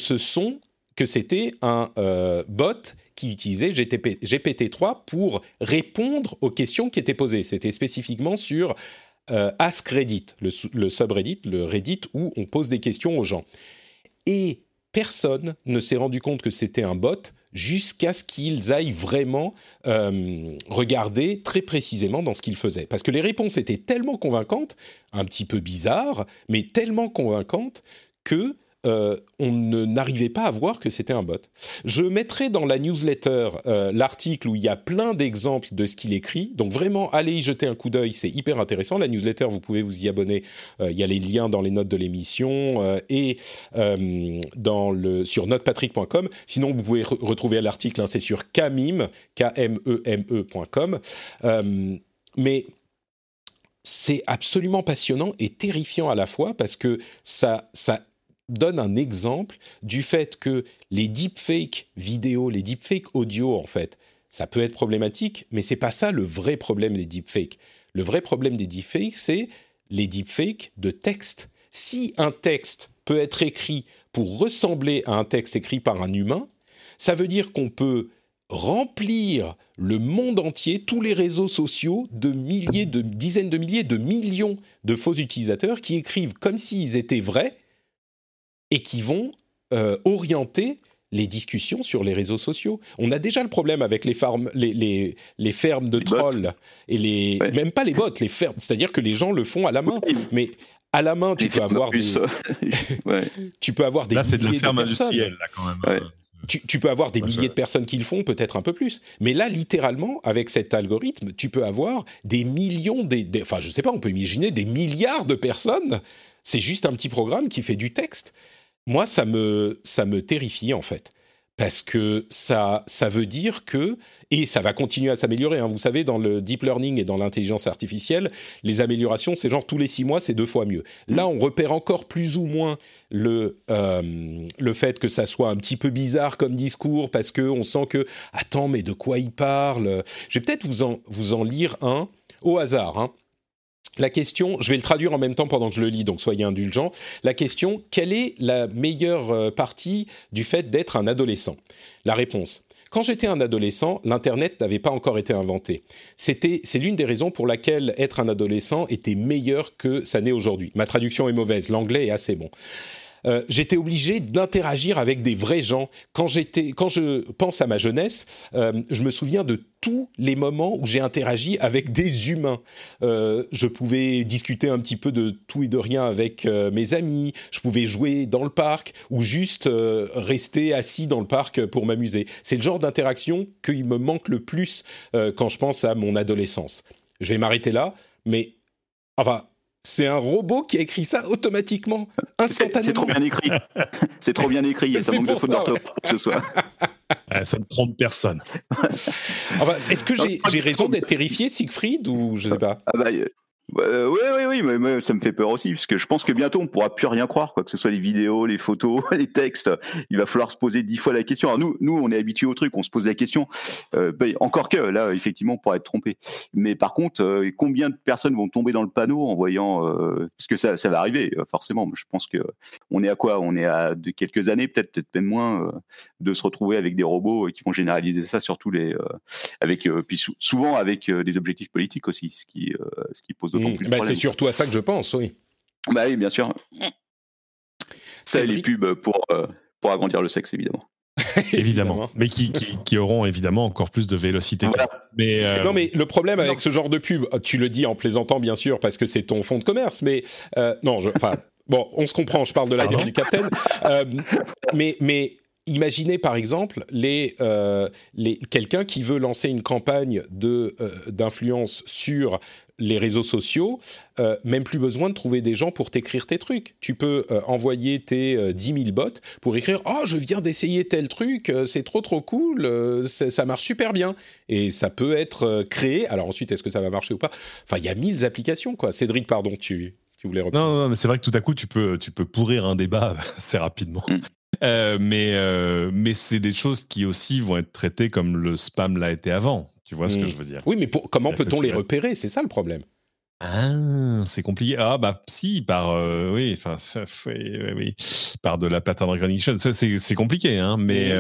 c'était un euh, bot qui utilisait GPT-3 pour répondre aux questions qui étaient posées. C'était spécifiquement sur euh, Ask Reddit, le, le subreddit, le Reddit où on pose des questions aux gens. Et personne ne s'est rendu compte que c'était un bot jusqu'à ce qu'ils aillent vraiment euh, regarder très précisément dans ce qu'ils faisaient. Parce que les réponses étaient tellement convaincantes, un petit peu bizarres, mais tellement convaincantes que euh, on n'arrivait pas à voir que c'était un bot. Je mettrai dans la newsletter euh, l'article où il y a plein d'exemples de ce qu'il écrit. Donc vraiment, allez y jeter un coup d'œil, c'est hyper intéressant. La newsletter, vous pouvez vous y abonner. Euh, il y a les liens dans les notes de l'émission et sur notepatrick.com. Sinon, vous pouvez retrouver l'article, hein, c'est sur K-M-E-M-E.com. mais c'est absolument passionnant et terrifiant à la fois parce que ça, ça donne un exemple du fait que les deepfakes vidéo, les deepfakes audio, en fait, ça peut être problématique, mais c'est pas ça le vrai problème des deepfakes. Le vrai problème des deepfakes, c'est les deepfakes de texte. Si un texte peut être écrit pour ressembler à un texte écrit par un humain, ça veut dire qu'on peut remplir le monde entier, tous les réseaux sociaux de milliers, de dizaines de milliers, de millions de faux utilisateurs qui écrivent comme s'ils étaient vrais et qui vont euh, orienter les discussions sur les réseaux sociaux. On a déjà le problème avec les, fermes, les, les, fermes de trolls et les même pas les bots, les fermes. C'est-à-dire que les gens le font à la main, mais à la main, tu peux avoir des, [laughs] tu peux avoir des là c'est de la ferme industrielle là quand même. Tu, tu, peux avoir des milliers de personnes qui le font, peut-être un peu plus. Mais là, littéralement, avec cet algorithme, tu peux avoir des millions, des, enfin, je sais pas, on peut imaginer des milliards de personnes. C'est juste un petit programme qui fait du texte moi, ça me, ça me terrifie en fait. Parce que ça, ça veut dire que, et ça va continuer à s'améliorer, hein, vous savez, dans le deep learning et dans l'intelligence artificielle, les améliorations, c'est genre tous les six mois, c'est deux fois mieux. Là, on repère encore plus ou moins le, euh, le fait que ça soit un petit peu bizarre comme discours, parce qu'on sent que, attends, mais de quoi il parle? Je vais peut-être vous en, vous en lire un au hasard. Hein la question, je vais le traduire en même temps pendant que je le lis, donc soyez indulgents. La question, quelle est la meilleure euh, partie du fait d'être un adolescent? La réponse. Quand j'étais un adolescent, l'Internet n'avait pas encore été inventé. C'est l'une des raisons pour laquelle être un adolescent était meilleur que ça n'est aujourd'hui. Ma traduction est mauvaise, l'anglais est assez bon. Euh, j'étais obligé d'interagir avec des vrais gens. Quand quand je pense à ma jeunesse, euh, je me souviens de tous les moments où j'ai interagi avec des humains. Euh, je pouvais discuter un petit peu de tout et de rien avec mes amis. Je pouvais jouer dans le parc ou juste rester assis dans le parc pour m'amuser. C'est le genre d'interaction qui me manque le plus quand je pense à mon adolescence. Je vais m'arrêter là, mais enfin, c'est un robot qui a écrit ça automatiquement, instantanément. C'est trop bien écrit. [laughs] c'est trop bien écrit. Et ça manque de faute d'orthographe ce soit. [laughs] ça ne trompe personne. [laughs] Est-ce que j'ai raison d'être terrifié, Siegfried, ou je sais pas? Ah bah, oui, oui, oui, mais, ça me fait peur aussi, parce que je pense que bientôt on pourra plus rien croire, quoi que ce soit les vidéos, les photos, [laughs] les textes. Il va falloir se poser dix fois la question. Alors nous, nous, on est habitués au truc, on se pose la question. Euh, ben, encore que là, effectivement, on pourra être trompé. Mais par contre, euh, combien de personnes vont tomber dans le panneau en voyant, euh, parce que ça, ça va arriver forcément. Je pense que on est à quoi? On est à quelques années, peut-être, peut-être même moins, de se retrouver avec des robots qui vont généraliser ça sur tous les, avec, puis souvent avec des objectifs politiques aussi, ce qui, ce qui pose Mmh. Bah, c'est surtout à ça que je pense, oui. Bah oui, bien sûr. Ça les pubs pour, euh, pour agrandir le sexe, évidemment. [laughs] évidemment, mais qui, qui, auront évidemment encore plus de vélocité. Mais euh, Non, mais le problème avec ce genre de pub, tu le dis en plaisantant bien sûr parce que c'est ton fonds de commerce, mais euh, non, je, enfin, bon, on se comprend, je parle de la du Captain, mais, mais imaginez par exemple les, quelqu'un qui veut lancer une campagne de d'influence sur les réseaux sociaux, euh, même plus besoin de trouver des gens pour t'écrire tes trucs. Tu peux euh, envoyer tes euh, 10 000 bots pour écrire Oh, je viens d'essayer tel truc, euh, c'est trop trop cool, ça marche super bien. Et ça peut être créé. Alors ensuite, est-ce que ça va marcher ou pas? Enfin, il y a mille applications, quoi. Cédric, pardon, tu, tu voulais reprendre. Non, non, mais c'est vrai que tout à coup, tu peux, tu peux pourrir un débat [laughs] assez rapidement. Mm. mais mais c'est des choses qui aussi vont être traitées comme le spam l'a été avant. Tu vois ce que mm. je veux dire? Oui, mais comment peut-on les repérer? C'est ça le problème. Ah, c'est compliqué. Ah bah si, par euh, oui, enfin oui, par de la pattern recognition. Ça c'est compliqué, hein. Mais.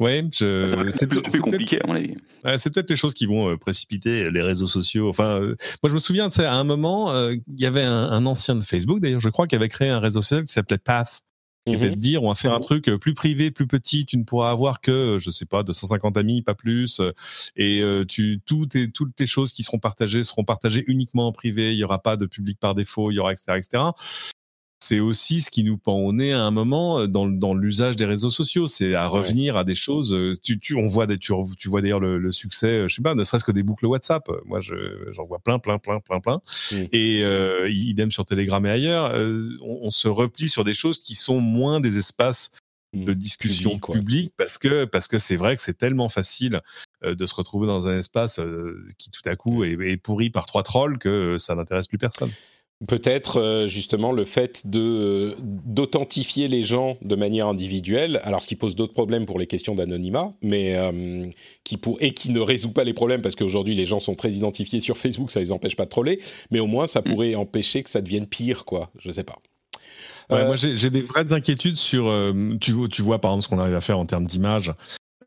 Euh, ouais, je, c'est plus compliqué à mon avis. c'est peut-être les choses qui vont euh, précipiter les réseaux sociaux. Enfin, moi je me souvien, à un moment, il y avait un, un ancien de Facebook d'ailleurs, je crois, qui avait créé un réseau social qui s'appelait Path qui va te dire on va faire un truc euh, plus privé, plus petit, tu ne pourras avoir que euh, je sais pas 250 amis, pas plus euh, et tu tout et toutes les choses qui seront partagées seront partagées uniquement en privé, il y aura pas de public par défaut, il y aura etc etc c'est aussi ce qui nous pend au nez à un moment euh, dans, dans l'usage des réseaux sociaux. C'est à revenir à des choses. Euh, tu, tu, on voit des, tu, tu vois d'ailleurs le, succès, euh, je sais pas, ne serait-ce que des boucles WhatsApp. Moi, j'en vois plein, plein, plein, plein, plein. Et euh, idem sur Telegram et ailleurs. on, se replie sur des choses qui sont moins des espaces mmh. de discussion publique parce que parce que c'est vrai que c'est tellement facile de se retrouver dans un espace qui tout à coup est, est pourri par trois trolls que ça n'intéresse plus personne. Peut-être euh, justement le fait de euh, d'authentifier les gens de manière individuelle, alors ce qui pose d'autres problèmes pour les questions d'anonymat, mais euh, qui pour et qui ne résout pas les problèmes parce qu'aujourd'hui les gens sont très identifiés sur Facebook, ça les empêche pas de troller, mais au moins ça mm. pourrait empêcher que ça devienne pire, quoi. Je sais pas. moi j'ai des vraies inquiétudes sur, tu, tu vois par exemple ce qu'on arrive à faire en termes d'image.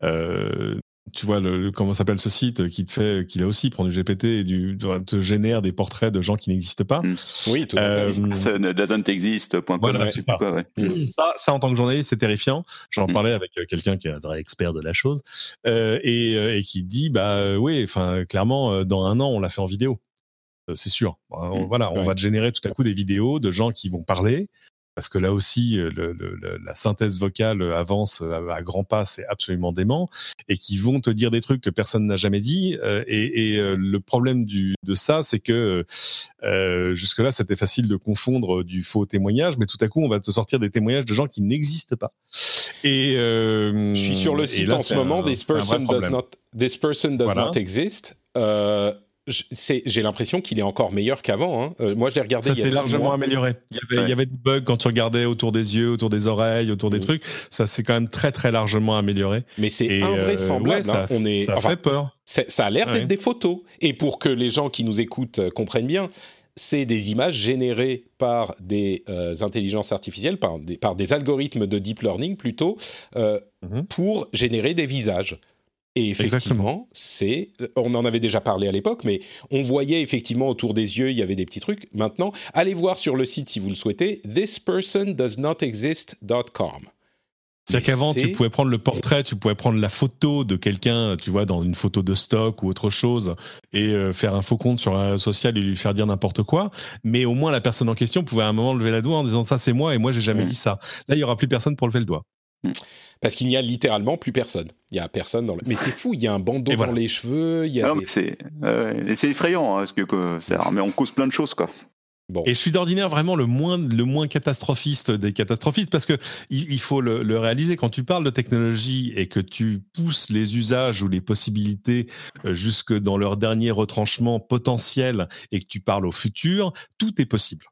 Euh, tu vois le, comment s'appelle ce site qui te fait qu'il a aussi prend du GPT et du te génère des portraits de gens qui n'existent pas. Mm. Oui, tout euh, doesn't exist.com. Voilà, ça. Mm. ça. ça, en tant que journaliste, c'est terrifiant. J'en mm. parlais avec euh, quelqu'un qui est un vrai expert de la chose euh, et, euh, et, qui dit bah oui, enfin clairement dans un an on l'a fait en vidéo. C'est sûr. Voilà, on va te générer tout à coup des vidéos de gens qui vont parler, parce que là aussi, euh, le, la synthèse vocale avance euh, à, grands pas, c'est absolument dément, et qui vont te dire des trucs que personne n'a jamais dit. Euh, et, le problème du, de ça, c'est que jusque-là, c'était facile de confondre du faux témoignage, mais tout à coup, on va te sortir des témoignage de gens qui n'existent pas. Et je suis sur le site en ce moment. this person does not, this person does not exist j'ai l'impression qu'il est encore meilleur qu'avant. Hein. Euh, moi, je l'ai regardé. Ça s'est largement amélioré. Il y, avait, il y, avait, des bugs quand tu regardais autour des yeux, autour des oreilles, autour des mm. trucs. Ça s'est quand même très très largement amélioré. Mais c'est invraisemblable. Euh, hein. ça, On est, ça fait peur. Ça a l'air d'être des photos. Et pour que les gens qui nous écoutent euh, comprennent bien, c'est des images générées par des intelligences artificielles, par des, par des, algorithmes de deep learning plutôt, mm-hmm. pour générer des visages. Et effectivement, c'est, on en avait déjà parlé à l'époque, mais on voyait effectivement autour des yeux, il y avait des petits trucs. Maintenant, allez voir sur le site si vous le souhaitez, thispersondoesnotexist.com. C'est-à-dire qu'avant, tu pouvais prendre le portrait, tu pouvais prendre la photo de quelqu'un, tu vois, dans une photo de stock ou autre chose, et euh, faire un faux compte sur un réseau social et lui faire dire n'importe quoi. Mais au moins, la personne en question pouvait à un moment lever la doigt en disant ça, c'est moi, et moi, j'ai jamais dit ça. Là, il y aura plus personne pour lever le doigt. Hmm. Parce qu'il n'y a littéralement plus personne. Il y a personne dans le. Mais c'est fou, il y a un bandeau dans les cheveux. Il y a c'est effrayant, hein, parce que ça, mais on cause plein de choses, quoi. Bon. Et je suis d'ordinaire vraiment le moins, le moins catastrophiste des catastrophistes parce que il, faut le, le, réaliser quand tu parles de technologie et que tu pousses les usages ou les possibilités euh, jusque dans leur dernier retranchement potentiel et que tu parles au futur, tout est possible.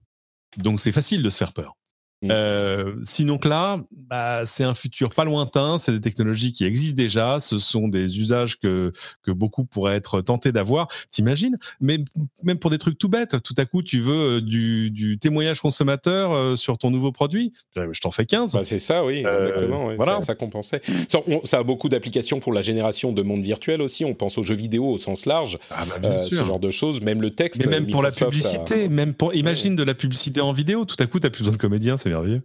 Donc c'est facile de se faire peur. Mmh. Euh, sinon que là, bah, c'est un futur pas lointain, c'est des technologies qui existent déjà, ce sont des usages que, que beaucoup pourraient être tentés d'avoir. T'imagines? Mais même pour des trucs tout bêtes, tout à coup, tu veux euh, du, du témoignage consommateur euh, sur ton nouveau produit, je t'en fais 15. Bah, c'est ça, oui, exactement. voilà. ça, compensait. Ça, ça, a beaucoup d'applications pour la génération de monde virtuel aussi. On pense aux jeux vidéo au sens large, ah, bah, ce genre de choses, même le texte. Mais même pour la publicité, même pour, imagine de la publicité en vidéo, tout à coup, t'as plus besoin de merveilleux.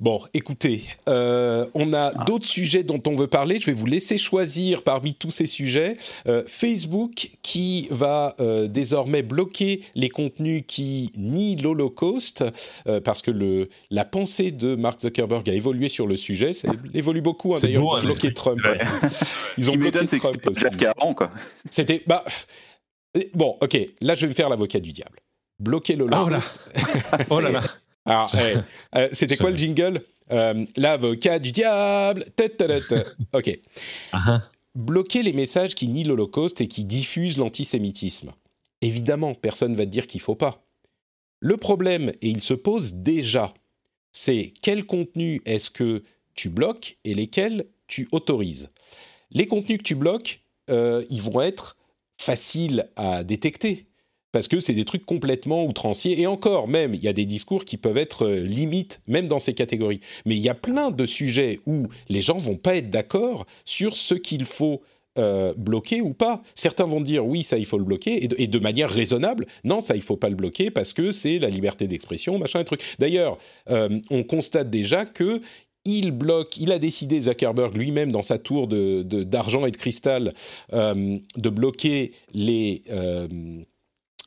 Bon, écoutez, euh, on a ah. d'autres sujets dont on veut parler. Je vais vous laisser choisir parmi tous ces sujets. Euh, Facebook qui va euh, désormais bloquer les contenus qui nient l'Holocauste, parce que le, la pensée de Mark Zuckerberg a évolué sur le sujet. Ça [laughs] évolue beaucoup, hein, d'ailleurs. Ils ont bloqué Trump. [laughs] Ils ont bloqué Trump aussi. C'était... Bah, bon, ok, là je vais me faire l'avocat du diable. Bloquer l'Holocauste. [laughs] oh là là. Alors, [laughs] euh, c'était quoi le jingle? Euh, L'avocat du diable. [laughs] ok. Uh-huh. Bloquer les messages qui nient l'Holocauste et qui diffusent l'antisémitisme. Évidemment, personne ne va te dire qu'il faut pas. Le problème, et il se pose déjà, c'est quel contenu est-ce que tu bloques et lesquels tu autorises? Les contenus que tu bloques, euh, ils vont être faciles à détecter parce que c'est des trucs complètement outranciers. Et encore, même, il y a des discours qui peuvent être euh, limites, même dans ces catégories. Mais il y a plein de sujets où les gens vont pas être d'accord sur ce qu'il faut euh, bloquer ou pas. Certains vont dire oui, ça il faut le bloquer, et de, manière raisonnable, non, ça il faut pas le bloquer parce que c'est la liberté d'expression, machin et truc. D'ailleurs, euh, on constate déjà que il bloque, il a décidé Zuckerberg lui-même dans sa tour de d'argent et de cristal de bloquer les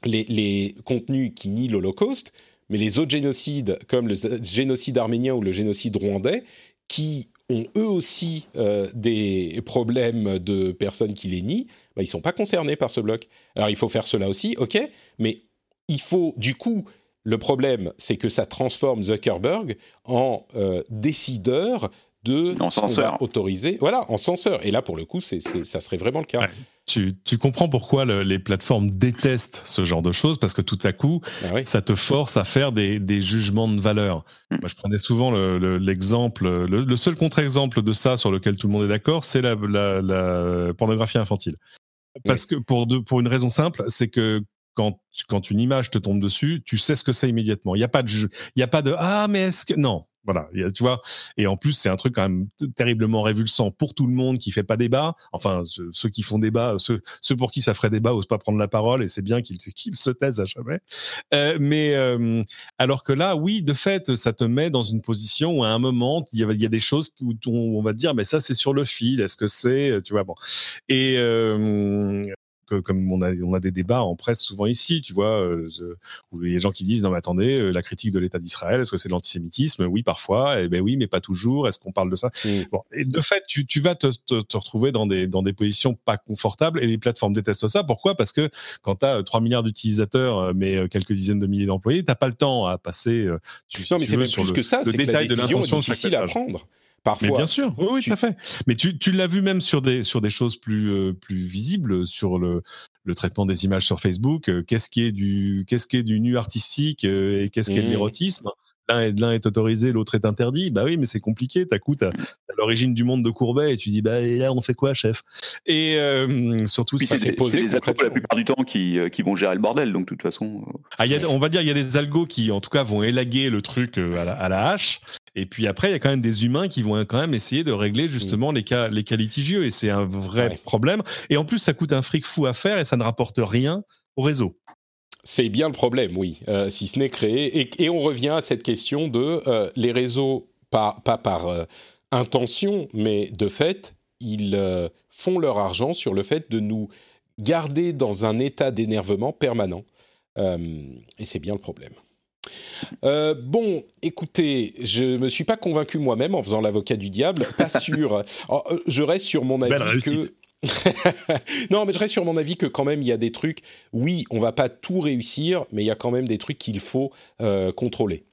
les, contenus qui nient l'Holocauste, mais les autres génocides, comme le génocide arménien ou le génocide rwandais, qui ont eux aussi euh, des problèmes de personnes qui les nient, bah, ils ne sont pas concernés par ce bloc. Alors il faut faire cela aussi, ok, mais il faut du coup, le problème, c'est que ça transforme Zuckerberg en euh, décideur de en censeur. autoriser, voilà, en censeur. Et là, pour le coup, c'est, ça serait vraiment le cas. Tu, tu, comprends pourquoi les plateformes détestent ce genre de choses parce que tout à coup, bah ça te force à faire des, des jugements de valeur. Mm. Moi, je prenais souvent l'exemple, le, le, seul contre-exemple de ça sur lequel tout le monde est d'accord, c'est la, la, la, pornographie infantile. Parce que pour, de, pour une raison simple, c'est que quand, quand une image te tombe dessus, tu sais ce que c'est immédiatement. Il n'y a pas de, il y a pas de ah mais est-ce que non, voilà, tu vois. Et en plus, c'est un truc quand même terriblement révulsant pour tout le monde qui fait pas débat. Enfin, ceux qui font débat, ceux, ceux pour qui ça ferait débat osent pas prendre la parole et c'est bien [laughs] qu'ils se taisent à jamais. Euh, mais euh, alors que là, oui, de fait, ça te met dans une position où à un moment, il y a, des choses où on, va dire, mais ça, c'est sur le fil. Est-ce que c'est, tu vois, bon. Et euh, comme on a, on a des débats en presse souvent ici, tu vois, euh, où il y a des gens qui disent non mais attendez, euh, la critique de l'État d'Israël, est-ce que c'est de l'antisémitisme? Oui, parfois. Eh ben oui, mais pas toujours. Est-ce qu'on parle de ça? Bon, Et de fait, tu, tu vas te, te, retrouver dans des, dans des positions pas confortables et les plateformes détestent ça. Pourquoi? Parce que quand tu as 3 milliards d'utilisateurs, mais quelques dizaines de milliers d'employés, t'as pas le temps à passer. Tu, non, mais c'est plus que ça. Le détail de l'intention difficile à prendre. Parfois. Mais bien sûr, oui, oui tout à fait. Mais tu, tu l'as vu même sur des, sur des choses plus, euh, plus visibles, sur le, le traitement des images sur Facebook. Euh, qu'est-ce qui est du, qu'est-ce qui est du nu artistique euh, et qu'est-ce qui est de mmh. l'érotisme? L'un est, l'un est autorisé, l'autre est interdit. Bah oui, mais c'est compliqué. T'as coup, t'as, l'origine du monde de Courbet et tu dis bah là on fait quoi, chef? Et surtout, c'est, c'est, posé les algos la plupart du temps qui, qui vont gérer le bordel. Donc de toute façon, ah, y a, on va dire il y a des algos qui en tout cas vont élaguer le truc à la, à la hache et puis après, il y a quand même des humains qui vont quand même essayer de régler justement les cas, les cas litigieux. Et c'est un vrai problème. Et en plus, ça coûte un fric fou à faire et ça ne rapporte rien au réseau. C'est bien le problème, oui, euh, si ce n'est créé. Et, on revient à cette question de euh, les réseaux, pas, pas par euh, intention, mais de fait, ils font leur argent sur le fait de nous garder dans un état d'énervement permanent. et c'est bien le problème. Euh, bon, écoutez, je me suis pas convaincu moi-même en faisant l'avocat du diable, pas [laughs] sûr. Oh, euh, je reste sur mon avis que [laughs] non, mais je reste sur mon avis que quand même il y a des trucs. Oui, on va pas tout réussir, mais il y a quand même des trucs qu'il faut euh, contrôler.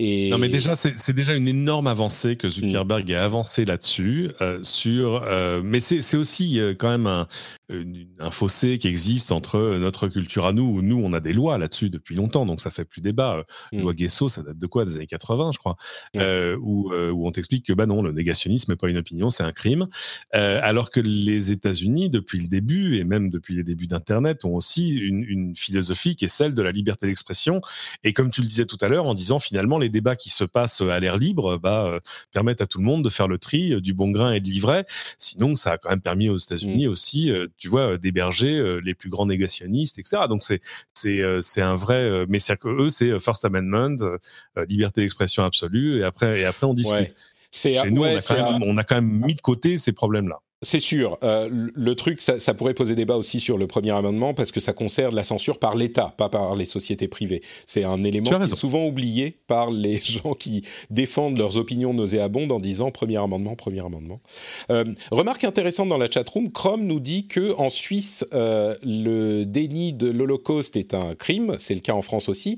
Et... Non mais déjà c'est déjà une énorme avancée que Zuckerberg ait avancé là-dessus euh, sur euh, mais c'est aussi euh, quand même un, un, fossé qui existe entre notre culture à nous. Nous on a des lois là-dessus depuis longtemps donc ça fait plus débat. Mm. loi Guesso ça date de quoi? Des années 80 je crois. Où, où on t'explique que bah non le négationnisme n'est pas une opinion c'est un crime. Alors que les États-Unis depuis le début et même depuis les débuts d'internet ont aussi une, une philosophie qui est celle de la liberté d'expression. Et comme tu le disais tout à l'heure en disant finalement les débats qui se passent à l'air libre bah, euh, permettent à tout le monde de faire le tri euh, du bon grain et de l'ivraie. Sinon, ça a quand même permis aux États-Unis mmh. aussi, euh, tu vois, d'héberger les plus grands négationnistes, etc. Donc c'est c'est c'est un vrai, mais c'est que eux c'est First Amendment, liberté d'expression absolue, et après et après on discute. Chez nous, on a quand même mis de côté ces problèmes-là. C'est sûr. Euh, le truc, ça, ça, pourrait poser débat aussi sur le premier amendement parce que ça concerne la censure par l'État, pas par les sociétés privées. C'est un élément qui est souvent oublié par les [laughs] gens qui défendent leurs opinions nauséabondes en disant premier amendement, premier amendement. Euh, remarque intéressante dans la chatroom, Chrome nous dit que en Suisse, euh, le déni de l'Holocauste est un crime. C'est le cas en France aussi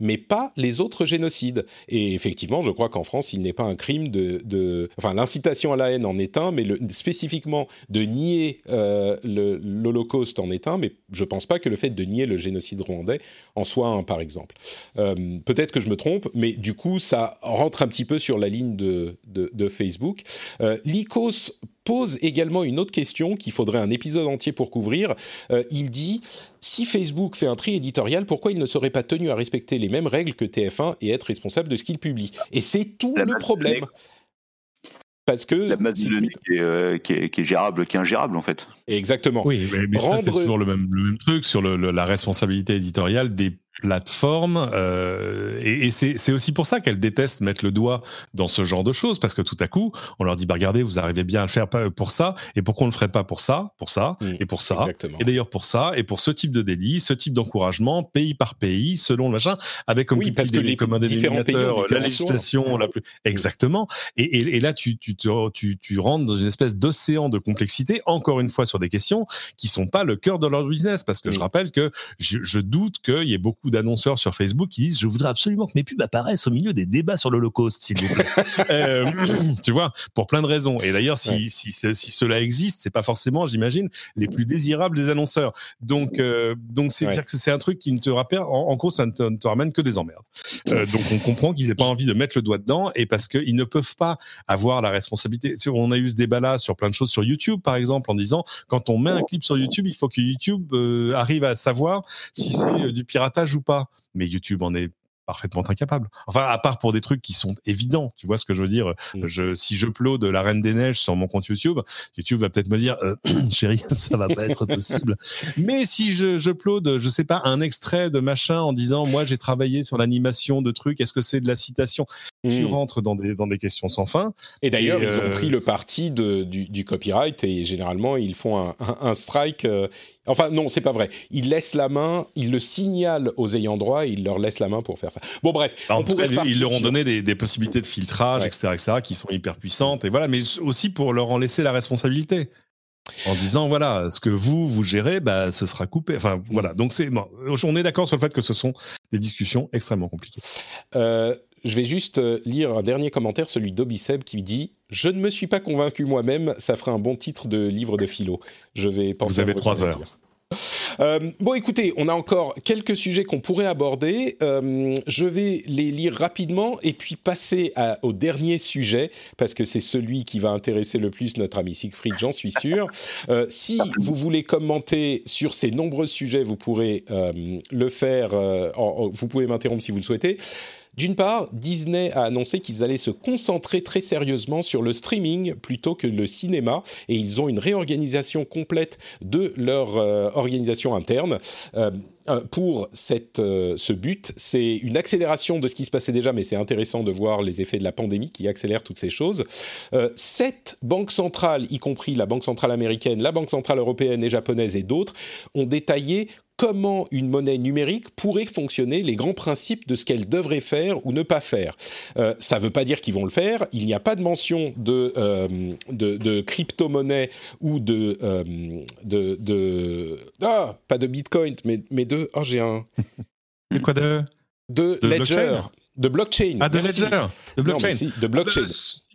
mais pas les autres génocides. Et effectivement, je crois qu'en France, il n'est pas un crime de, enfin l'incitation à la haine en est un, mais spécifiquement de nier euh, l'Holocauste en est un, mais je pense pas que le fait de nier le génocide rwandais en soit un, par exemple. Euh, peut-être que je me trompe, mais du coup, ça rentre un petit peu sur la ligne de, Facebook. Euh, pose également une autre question qu'il faudrait un épisode entier pour couvrir. Euh, il dit si Facebook fait un tri éditorial, pourquoi il ne serait pas tenu à respecter les mêmes règles que TF1 et être responsable de ce qu'il publie? Et c'est tout le problème. Parce que la masse de euh, qui, est, qui, est, gérable, qui est ingérable en fait. Exactement. Oui, mais, c'est toujours le même, le même truc sur la responsabilité éditoriale des plateforme. Euh, et, et c'est aussi pour ça qu'elles détestent mettre le doigt dans ce genre de choses, parce que tout à coup, on leur dit, bah, regardez, vous arrivez bien à le faire pour ça, et pourquoi on ne le ferait pas pour ça, pour ça, mmh, et pour ça, et d'ailleurs pour ça, et pour ce type de délit, ce type d'encouragement, pays par pays, selon le machin, avec comme, oui, parce que les, la législation la plus... Exactement. Et, et, et, là, tu, tu, tu, tu rentres dans une espèce d'océan de complexité, encore une fois, sur des questions qui sont pas le cœur de leur business, parce que je mmh. rappelle que je, je doute qu'il y ait beaucoup d'annonceurs sur Facebook qui disent je voudrais absolument que mes pubs apparaissent au milieu des débats sur l'Holocauste, s'il vous plaît. [laughs] euh, [clears throat] tu vois, pour plein de raisons. Et d'ailleurs, si, si, si, cela existe, c'est pas forcément, j'imagine, les plus désirables des annonceurs. Donc, euh, donc c'est ouais. c'est un truc qui ne te rappelle, en, en gros, ça ne te, ramène que des emmerdes. Euh, donc, on comprend qu'ils n'aient pas envie de mettre le doigt dedans et parce qu'ils ne peuvent pas avoir la responsabilité. On a eu ce débat-là sur plein de choses sur YouTube, par exemple, en disant quand on met un clip sur YouTube, il faut que YouTube euh, arrive à savoir si c'est du piratage ou pas. Mais YouTube en est parfaitement incapable. Enfin, à part pour des trucs qui sont évidents, tu vois ce que je veux dire? Mm. Je, si je de la Reine des Neiges sur mon compte YouTube, YouTube va peut-être me dire, euh, [clears throat] chérie, [laughs] ça va pas être possible. Mais si je, je je sais pas, un extrait de machin en disant, moi j'ai travaillé sur l'animation de trucs, est-ce que c'est de la citation? Tu mm. rentres dans des, dans des questions sans fin. Et d'ailleurs, ils ont euh, pris le parti de, du, du, copyright et généralement ils font un, un, strike. Euh, Enfin, non, c'est pas vrai. Ils laissent la main, ils le signalent aux ayants droit et ils leur laissent la main pour faire ça. Bon, bref. Bah, en tout cas, ils leur ont donné des, des, possibilités de filtrage, etc., etc., qui sont hyper puissantes. Et voilà, mais aussi pour leur en laisser la responsabilité. En disant, voilà, ce que vous, vous gérez, bah, ce sera coupé. Enfin, voilà. Donc, c'est, bon, on est d'accord sur le fait que ce sont des discussions extrêmement compliquées. Euh, je vais juste euh, lire un dernier commentaire, celui d'Obiseb, qui dit Je ne me suis pas convaincu moi-même, ça ferait un bon titre de livre de philo. Je vais penser Vous avez trois heures. Euh, bon, écoutez, on a encore quelques sujets qu'on pourrait aborder. Euh, je vais les lire rapidement et puis passer à, au dernier sujet parce que c'est celui qui va intéresser le plus notre ami Siegfried, j'en suis sûr. Euh, si vous voulez commenter sur ces nombreux sujets, vous pourrez le faire. En, vous pouvez m'interrompre si vous le souhaitez. D'une part, Disney a annoncé qu'ils allaient se concentrer très sérieusement sur le streaming plutôt que le cinéma, et ils ont une réorganisation complète de leur euh, organisation interne. Euh, euh pour ce but, c'est une accélération de ce qui se passait déjà, mais c'est intéressant de voir les effets de la pandémie qui accélèrent toutes ces choses. Sept banques centrales, y compris la Banque centrale américaine, la Banque centrale européenne et japonaise et d'autres, ont détaillé comment une monnaie numérique pourrait fonctionner, les grands principes de ce qu'elle devrait faire ou ne pas faire. Euh, ça ne veut pas dire qu'ils vont le faire. Il n'y a pas de mention de, euh, de, crypto-monnaie ou de, euh, de, de, Ah, pas de Bitcoin, mais, mais de... Oh, j'ai un... [laughs] Mais quoi de... De, Ledger. De blockchain. Ah, de Ledger. De blockchain. de blockchain.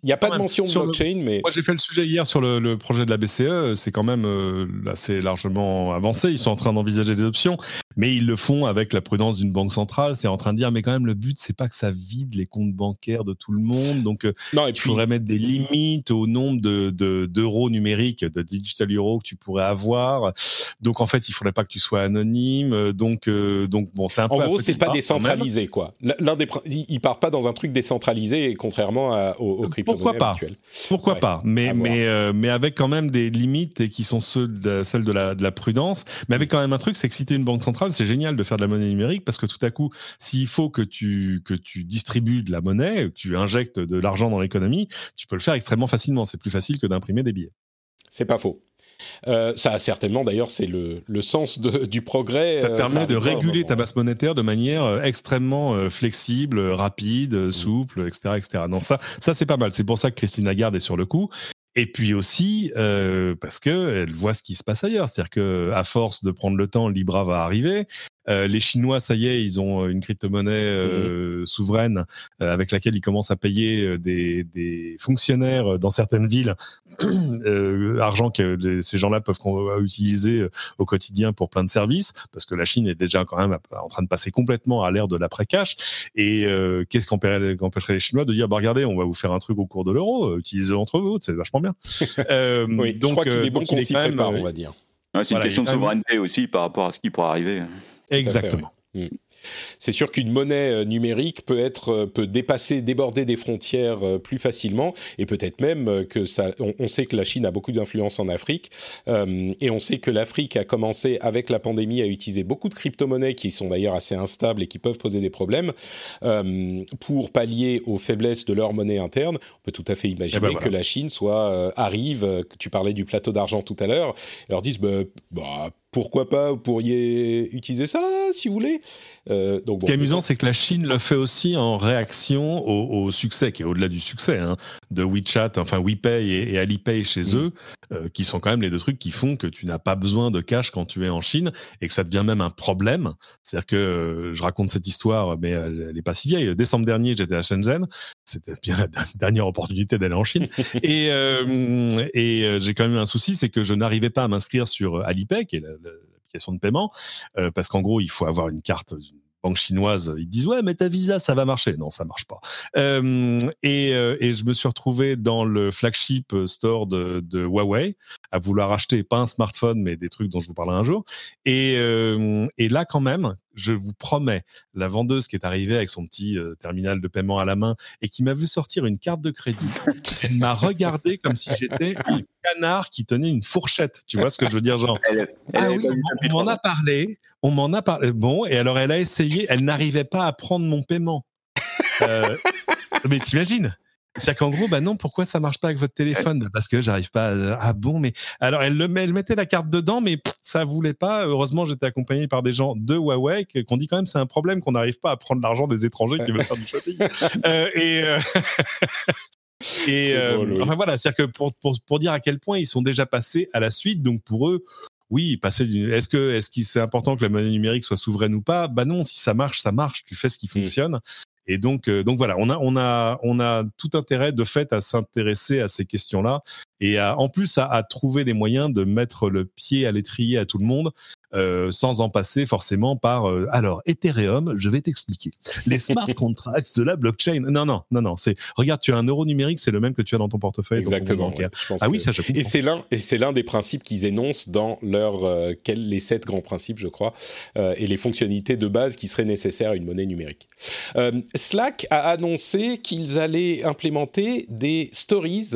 Il n'y a pas de mention de blockchain, mais... Moi, j'ai fait le sujet hier sur le, projet de la BCE. C'est quand même euh, assez largement avancé. Ils sont en train d'envisager des options, mais ils le font avec la prudence d'une banque centrale. C'est en train de dire, mais quand même, le but, c'est pas que ça vide les comptes bancaires de tout le monde. Donc, euh, non, il faudrait mettre des limites au nombre de, d'euros numériques, de digital euros que tu pourrais avoir. Donc, en fait, il faudrait pas que tu sois anonyme. Donc, euh, donc bon, c'est un en peu... En gros, c'est pas décentralisé, quoi. L'un des... Ils partent pas dans un truc décentralisé, contrairement à, aux, aux crypto pourquoi pas? Pourquoi pas? Mais mais euh, mais avec quand même des limites et qui sont ceux de, celles de la de la prudence. Mais avec quand même un truc, c'est que si tu es une banque centrale, c'est génial de faire de la monnaie numérique parce que tout à coup, s'il faut que tu que tu distribues de la monnaie, que tu injectes de l'argent dans l'économie, tu peux le faire extrêmement facilement. C'est plus facile que d'imprimer des billets. C'est pas faux. Euh, ça a certainement, d'ailleurs, c'est le, le, sens de, du progrès. Ça te euh, permet de réguler ta base monétaire de manière euh, extrêmement flexible, rapide, souple, etc., etc. Non, ça, ça c'est pas mal. C'est pour ça que Christine Lagarde est sur le coup. Et puis aussi euh, parce que elle voit ce qui se passe ailleurs, c'est-à-dire que à force de prendre le temps, Libra va arriver. Euh, les Chinois, ça y est, ils ont une crypto-monnaie euh, mmh. souveraine euh, avec laquelle ils commencent à payer des, des fonctionnaires dans certaines villes, [clears throat] argent que ces gens-là peuvent utiliser au quotidien pour plein de services, parce que la Chine est déjà quand même en train de passer complètement à l'ère de l'après-cash. Et qu'est-ce qui empêcherait les Chinois de dire, bah regardez, on va vous faire un truc au cours de l'euro, utilisez entre vous, c'est vachement bien. [laughs] oui, donc, je crois qu'il est bon qu'on s'y prépare, on va dire. c'est une question de souveraineté aussi par rapport à ce qui pourrait arriver. Exactement. Mm. C'est sûr qu'une monnaie euh, numérique peut être euh, peut dépasser, déborder des frontières euh, plus facilement, et peut-être même que ça. On, sait que la Chine a beaucoup d'influence en Afrique, et on sait que l'Afrique a commencé avec la pandémie à utiliser beaucoup de crypto-monnaies qui sont d'ailleurs assez instables et qui peuvent poser des problèmes pour pallier aux faiblesses de leur monnaie interne. On peut tout à fait imaginer eh ben que la Chine soit arrive. tu parlais du plateau d'argent tout à l'heure. Leur disent bah, bah pourquoi pas, vous pourriez utiliser ça si vous voulez. Euh, donc, Ce qui est amusant, c'est que la Chine le fait aussi en réaction au, succès, qui est au-delà du succès, hein, de WeChat, enfin WePay et, Alipay chez mm. eux, euh, qui sont quand même les deux trucs qui font que tu n'as pas besoin de cash quand tu es en Chine et que ça devient même un problème. C'est-à-dire que euh, je raconte cette histoire, mais elle n'est pas si vieille. Décembre dernier, j'étais à Shenzhen. C'était bien la [laughs] dernière opportunité d'aller en Chine. [laughs] et et j'ai quand même eu un souci, c'est que je n'arrivais pas à m'inscrire sur Alipay, qui est de paiement, euh, parce qu'en gros, il faut avoir une carte banque chinoise, ils disent ouais mais ta visa ça va marcher. Non ça marche pas. Euh, et, euh, et, je me suis retrouvé dans le flagship store de, Huawei à vouloir acheter pas un smartphone mais des trucs dont je vous parlerai un jour. Et, euh, et là quand même je vous promets, la vendeuse qui est arrivée avec son petit euh, terminal de paiement à la main et qui m'a vu sortir une carte de crédit, elle m'a regardé comme si j'étais un canard qui tenait une fourchette. Tu vois ce que je veux dire, genre? Ah oui, on, m'en a parlé, on m'en a parlé. Bon, et alors elle a essayé, elle n'arrivait pas à prendre mon paiement. Euh, mais t'imagines? C'est-à-dire qu'en gros, bah non, pourquoi ça marche pas avec votre téléphone? Parce que j'arrive pas. À... Ah bon, mais alors elle le met, elle mettait la carte dedans, mais ça voulait pas. Heureusement, j'étais accompagné par des gens de Huawei qu'on dit quand même c'est un problème qu'on n'arrive pas à prendre l'argent des étrangers qui veulent faire du shopping. [laughs] euh, et euh... [laughs] et euh, enfin voilà, c'est-à-dire que pour, pour, pour dire à quel point ils sont déjà passés à la suite, donc pour eux, oui, passer d'une. Est-ce que est-ce qu'il c'est important que la monnaie numérique soit souveraine ou pas? Bah non, si ça marche, ça marche. Tu fais ce qui mmh. fonctionne. Et donc, euh, donc voilà, on a, on a, on a tout intérêt de fait à s'intéresser à ces questions-là et à, en plus à, à, trouver des moyens de mettre le pied à l'étrier à tout le monde euh, sans en passer forcément par euh, alors Ethereum, je vais t'expliquer. Les smart [laughs] contracts de la blockchain. Non non non non, c'est regarde, tu as un euro numérique, c'est le même que tu as dans ton portefeuille. Exactement. ah oui, ça je Et c'est l'un et c'est l'un des principes qu'ils énoncent dans leur euh, les sept grands principes, je crois, et les fonctionnalités de base qui seraient nécessaires à une monnaie numérique. Slack a annoncé qu'ils allaient implémenter des stories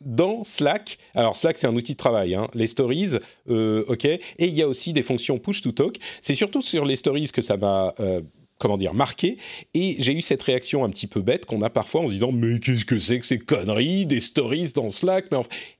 dans Slack, alors Slack c'est un outil de travail, hein, les stories, euh, ok, et il y a aussi des fonctions push to talk. C'est surtout sur les stories que ça m'a euh, comment dire, marqué. Et j'ai eu cette réaction un petit peu bête qu'on a parfois en se disant mais qu'est-ce que c'est que ces conneries, des stories dans Slack. Mais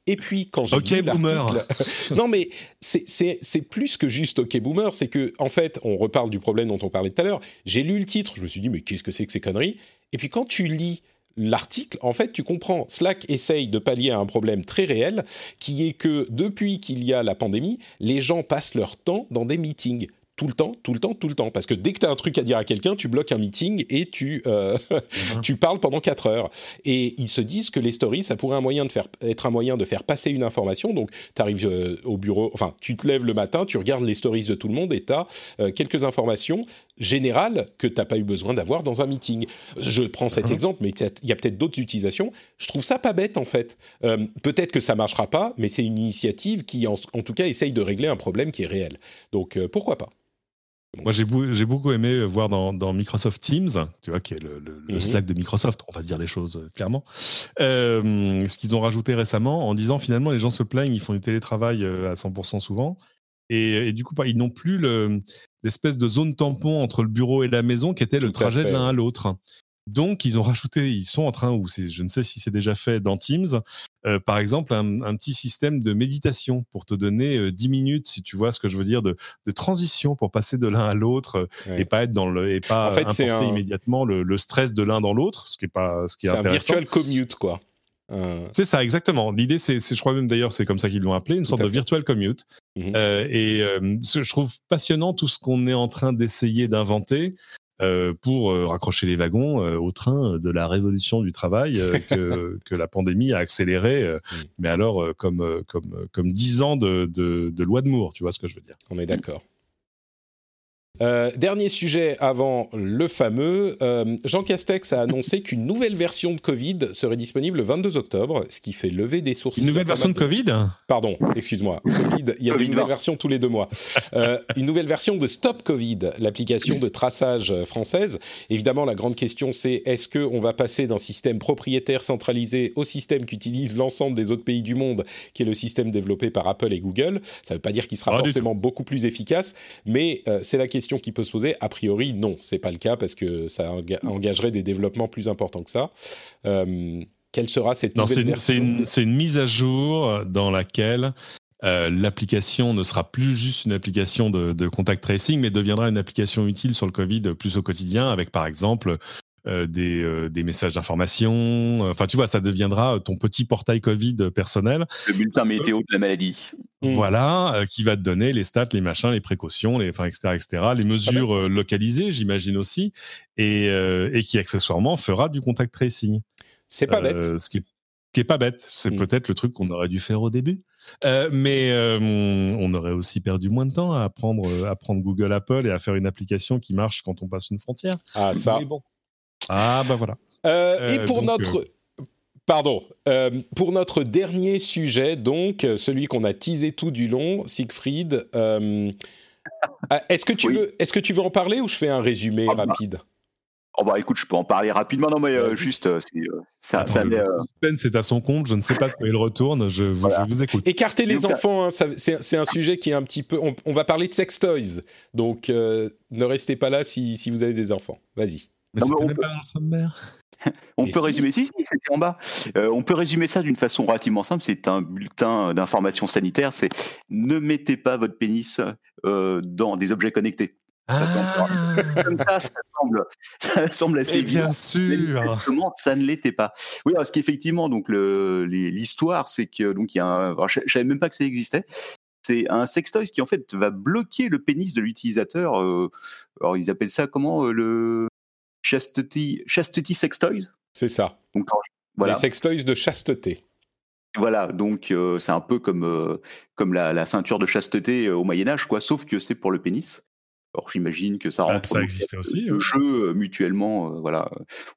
Et puis quand j'ai okay, l'article, [laughs] non mais c'est plus que juste OK boomer, c'est que en fait on reparle du problème dont on parlait tout à l'heure. J'ai lu le titre, je me suis dit mais qu'est-ce que c'est que ces conneries? Et puis quand tu lis l'article, en fait, tu comprends, Slack essaye de pallier un problème très réel, qui est que depuis qu'il y a la pandémie, les gens passent leur temps dans des meetings tout le temps, tout le temps, tout le temps. Parce que dès que tu as un truc à dire à quelqu'un, tu bloques un meeting et tu, euh, uh-huh. [laughs] tu parles pendant 4 heures. Et ils se disent que les stories, ça pourrait un moyen de faire, être un moyen de faire passer une information. Donc, tu arrives euh, au bureau, enfin, tu te lèves le matin, tu regardes les stories de tout le monde et tu as euh, quelques informations générales que tu n'as pas eu besoin d'avoir dans un meeting. Je prends cet uh-huh. exemple, mais il y a peut-être d'autres utilisations. Je trouve ça pas bête, en fait. peut-être que ça marchera pas, mais c'est une initiative qui, en, en, tout cas, essaye de régler un problème qui est réel. Donc, pourquoi pas moi, j'ai, beaucoup aimé voir dans, Microsoft Teams, tu vois, qui est le, mhm. Slack de Microsoft, on va dire les choses euh, clairement, euh, ce qu'ils ont rajouté récemment en disant finalement les gens se plaignent, ils font du télétravail euh, à 100% souvent, et, du coup, ils n'ont plus l'espèce de zone tampon entre le bureau et la maison qui était le trajet de l'un à l'autre. Donc, ils ont rajouté, ils sont en train, ou je ne sais si c'est déjà fait dans Teams, euh, par exemple, un, petit système de méditation pour te donner euh, 10 minutes, si tu vois ce que je veux dire, de, transition pour passer de l'un à l'autre euh, et pas être dans le, et pas en fait, importer immédiatement le, stress de l'un dans l'autre, ce qui est pas, ce qui est, c'est un virtual commute, quoi. C'est ça, exactement. L'idée, c'est, je crois même d'ailleurs, c'est comme ça qu'ils l'ont appelé, une sorte de virtual commute. Mmh et je trouve passionnant tout ce qu'on est en train d'essayer d'inventer. Euh, pour euh, raccrocher les wagons euh, au train de la révolution du travail [laughs] que, que, la pandémie a accéléré. Mm. Mais alors, comme comme comme dix ans de, de, de loi de Moore, tu vois ce que je veux dire On est d'accord. Euh, dernier sujet avant le fameux, euh, Jean Castex a annoncé [laughs] qu'une nouvelle version de Covid serait disponible le 22 octobre, ce qui fait lever des sourcils. Une nouvelle version de, Covid? Pardon, excuse-moi. Covid, il y a des nouvelles versions tous les deux mois. Euh, une nouvelle version de Stop Covid, l'application de traçage française. Évidemment, la grande question c'est est-ce qu'on va passer d'un système propriétaire centralisé au système qu'utilisent l'ensemble des autres pays du monde, qui est le système développé par Apple et Google? Ça ne veut pas dire qu'il sera forcément beaucoup plus efficace, mais c'est la question qui peut se poser. A priori, non, c'est pas le cas parce que ça engagerait des développements plus importants que ça. Euh, quelle sera cette nouvelle version C'est une, mise à jour dans laquelle euh, l'application ne sera plus juste une application de, de, contact tracing, mais deviendra une application utile sur le Covid plus au quotidien, avec par exemple euh, des, euh, des, messages d'information. Enfin, tu vois, ça deviendra ton petit portail Covid personnel. Le bulletin météo de la maladie. Mmh. Voilà, euh, qui va te donner les stats, les machins, les précautions, les, enfin, etc., etc., les mesures localisées, j'imagine aussi, et, et, qui accessoirement fera du contact tracing. C'est pas bête. Ce qui est, qui est pas bête. C'est mmh. peut-être le truc qu'on aurait dû faire au début. mais on aurait aussi perdu moins de temps à apprendre, à prendre Google Apple et à faire une application qui marche quand on passe une frontière. Ah, ça. bon. Ah, bah voilà. Euh, et euh, pour notre. Euh, pardon. pour notre dernier sujet, donc, celui qu'on a teasé tout du long, Siegfried, est-ce que, tu veux, est que tu veux en parler ou je fais un résumé ah, bah. rapide? Oh bah écoute, je peux en parler rapidement. Non mais juste, ça, ça c'est à son compte. Je ne sais pas quand il retourne. Je, vous écoute. Écartez les enfants. Hein, c'est un sujet qui est un petit peu. On, va parler de sex toys. Donc ne restez pas là si, si vous avez des enfants. Vas-y. Mais on peut... pas dans le sommaire. [laughs] on peut résumer, si, c'était en bas. Euh, on peut résumer ça d'une façon relativement simple. C'est un bulletin d'information sanitaire. C'est ne mettez pas votre pénis euh, dans des objets connectés. Ça, ah. semble, ça, semble, [laughs] ça semble assez Et bien sûr. ça ne l'était pas. Oui, parce qu'effectivement, donc l'histoire, c'est que donc il y a un, je, ne savais même pas que ça existait. C'est un sextoy qui en fait va bloquer le pénis de l'utilisateur. Euh, alors ils appellent ça comment le Chastity, Chastity Sex Toys. C'est ça. Donc, voilà. Les Sex Toys de chasteté. Voilà, donc euh, c'est un peu comme, euh, comme la, ceinture de chasteté euh, au Moyen-Âge, quoi, sauf que c'est pour le pénis. Alors j'imagine que ça ah, rentre ça existait aussi, le jeu mutuellement, voilà,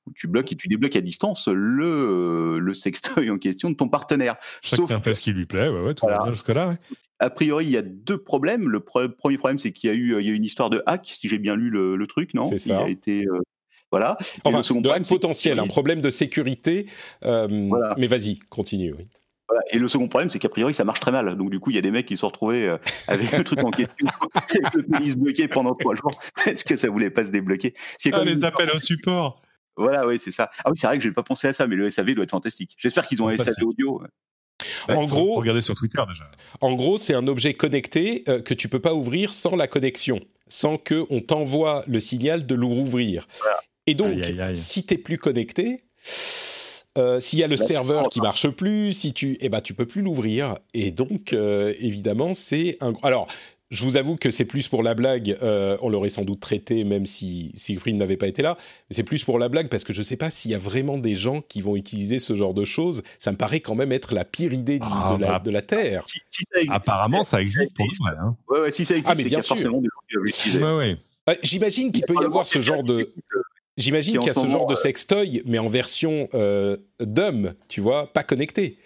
où tu bloques et tu débloques à distance le, le sextoy en question de ton partenaire. Chacun sauf fait ce qui lui plaît, ouais, ouais, tout va bien jusque-là. Ouais. A priori, il y a deux problèmes. Le premier problème, c'est qu'il y a eu il y a une histoire de hack, si j'ai bien lu le, truc, non? C'est ça. Il a été voilà. Enfin, de hack potentiel, un problème de sécurité. Euh, mais vas-y, continue. Oui. Et le second problème, c'est qu'a priori, ça marche très mal. Donc, du coup, il y a des mecs qui se sont retrouvés euh, avec le truc en question, [laughs] avec le bloqué pendant trois jours. [laughs] Est-ce que ça voulait pas se débloquer? Ah, Les appels au support. Voilà, oui, c'est ça. Ah oui, c'est vrai que j'ai pas pensé à ça, mais le SAV doit être fantastique. J'espère qu'ils ont un SAV audio. en gros, regardez sur Twitter déjà. En gros, c'est un objet connecté euh, que tu peux pas ouvrir sans la connexion, sans que on t'envoie le signal de l'ouvrir. Et donc, si tu si plus connecté, euh, s'il y a le bah, serveur qui marche plus, si tu, eh ben, tu peux plus l'ouvrir. Et donc, euh, évidemment, c'est un. Alors, je vous avoue que c'est plus pour la blague. Euh, on l'aurait sans doute traité, même si Siegfried n'avait pas été là. Mais c'est plus pour la blague parce que je ne sais pas s'il y a vraiment des gens qui vont utiliser ce genre de choses. Ça me paraît quand même être la pire idée ah, bah, de, la, Terre. Apparemment, ça existe pour vrai. Hein. Ouais, si ça existe, ah, mais bien sûr. forcément des gens J'imagine qu'il peut y avoir ce genre de. J'imagine qu'il y a ce genre de sextoy, mais en version euh, dumb, tu vois, pas connecté.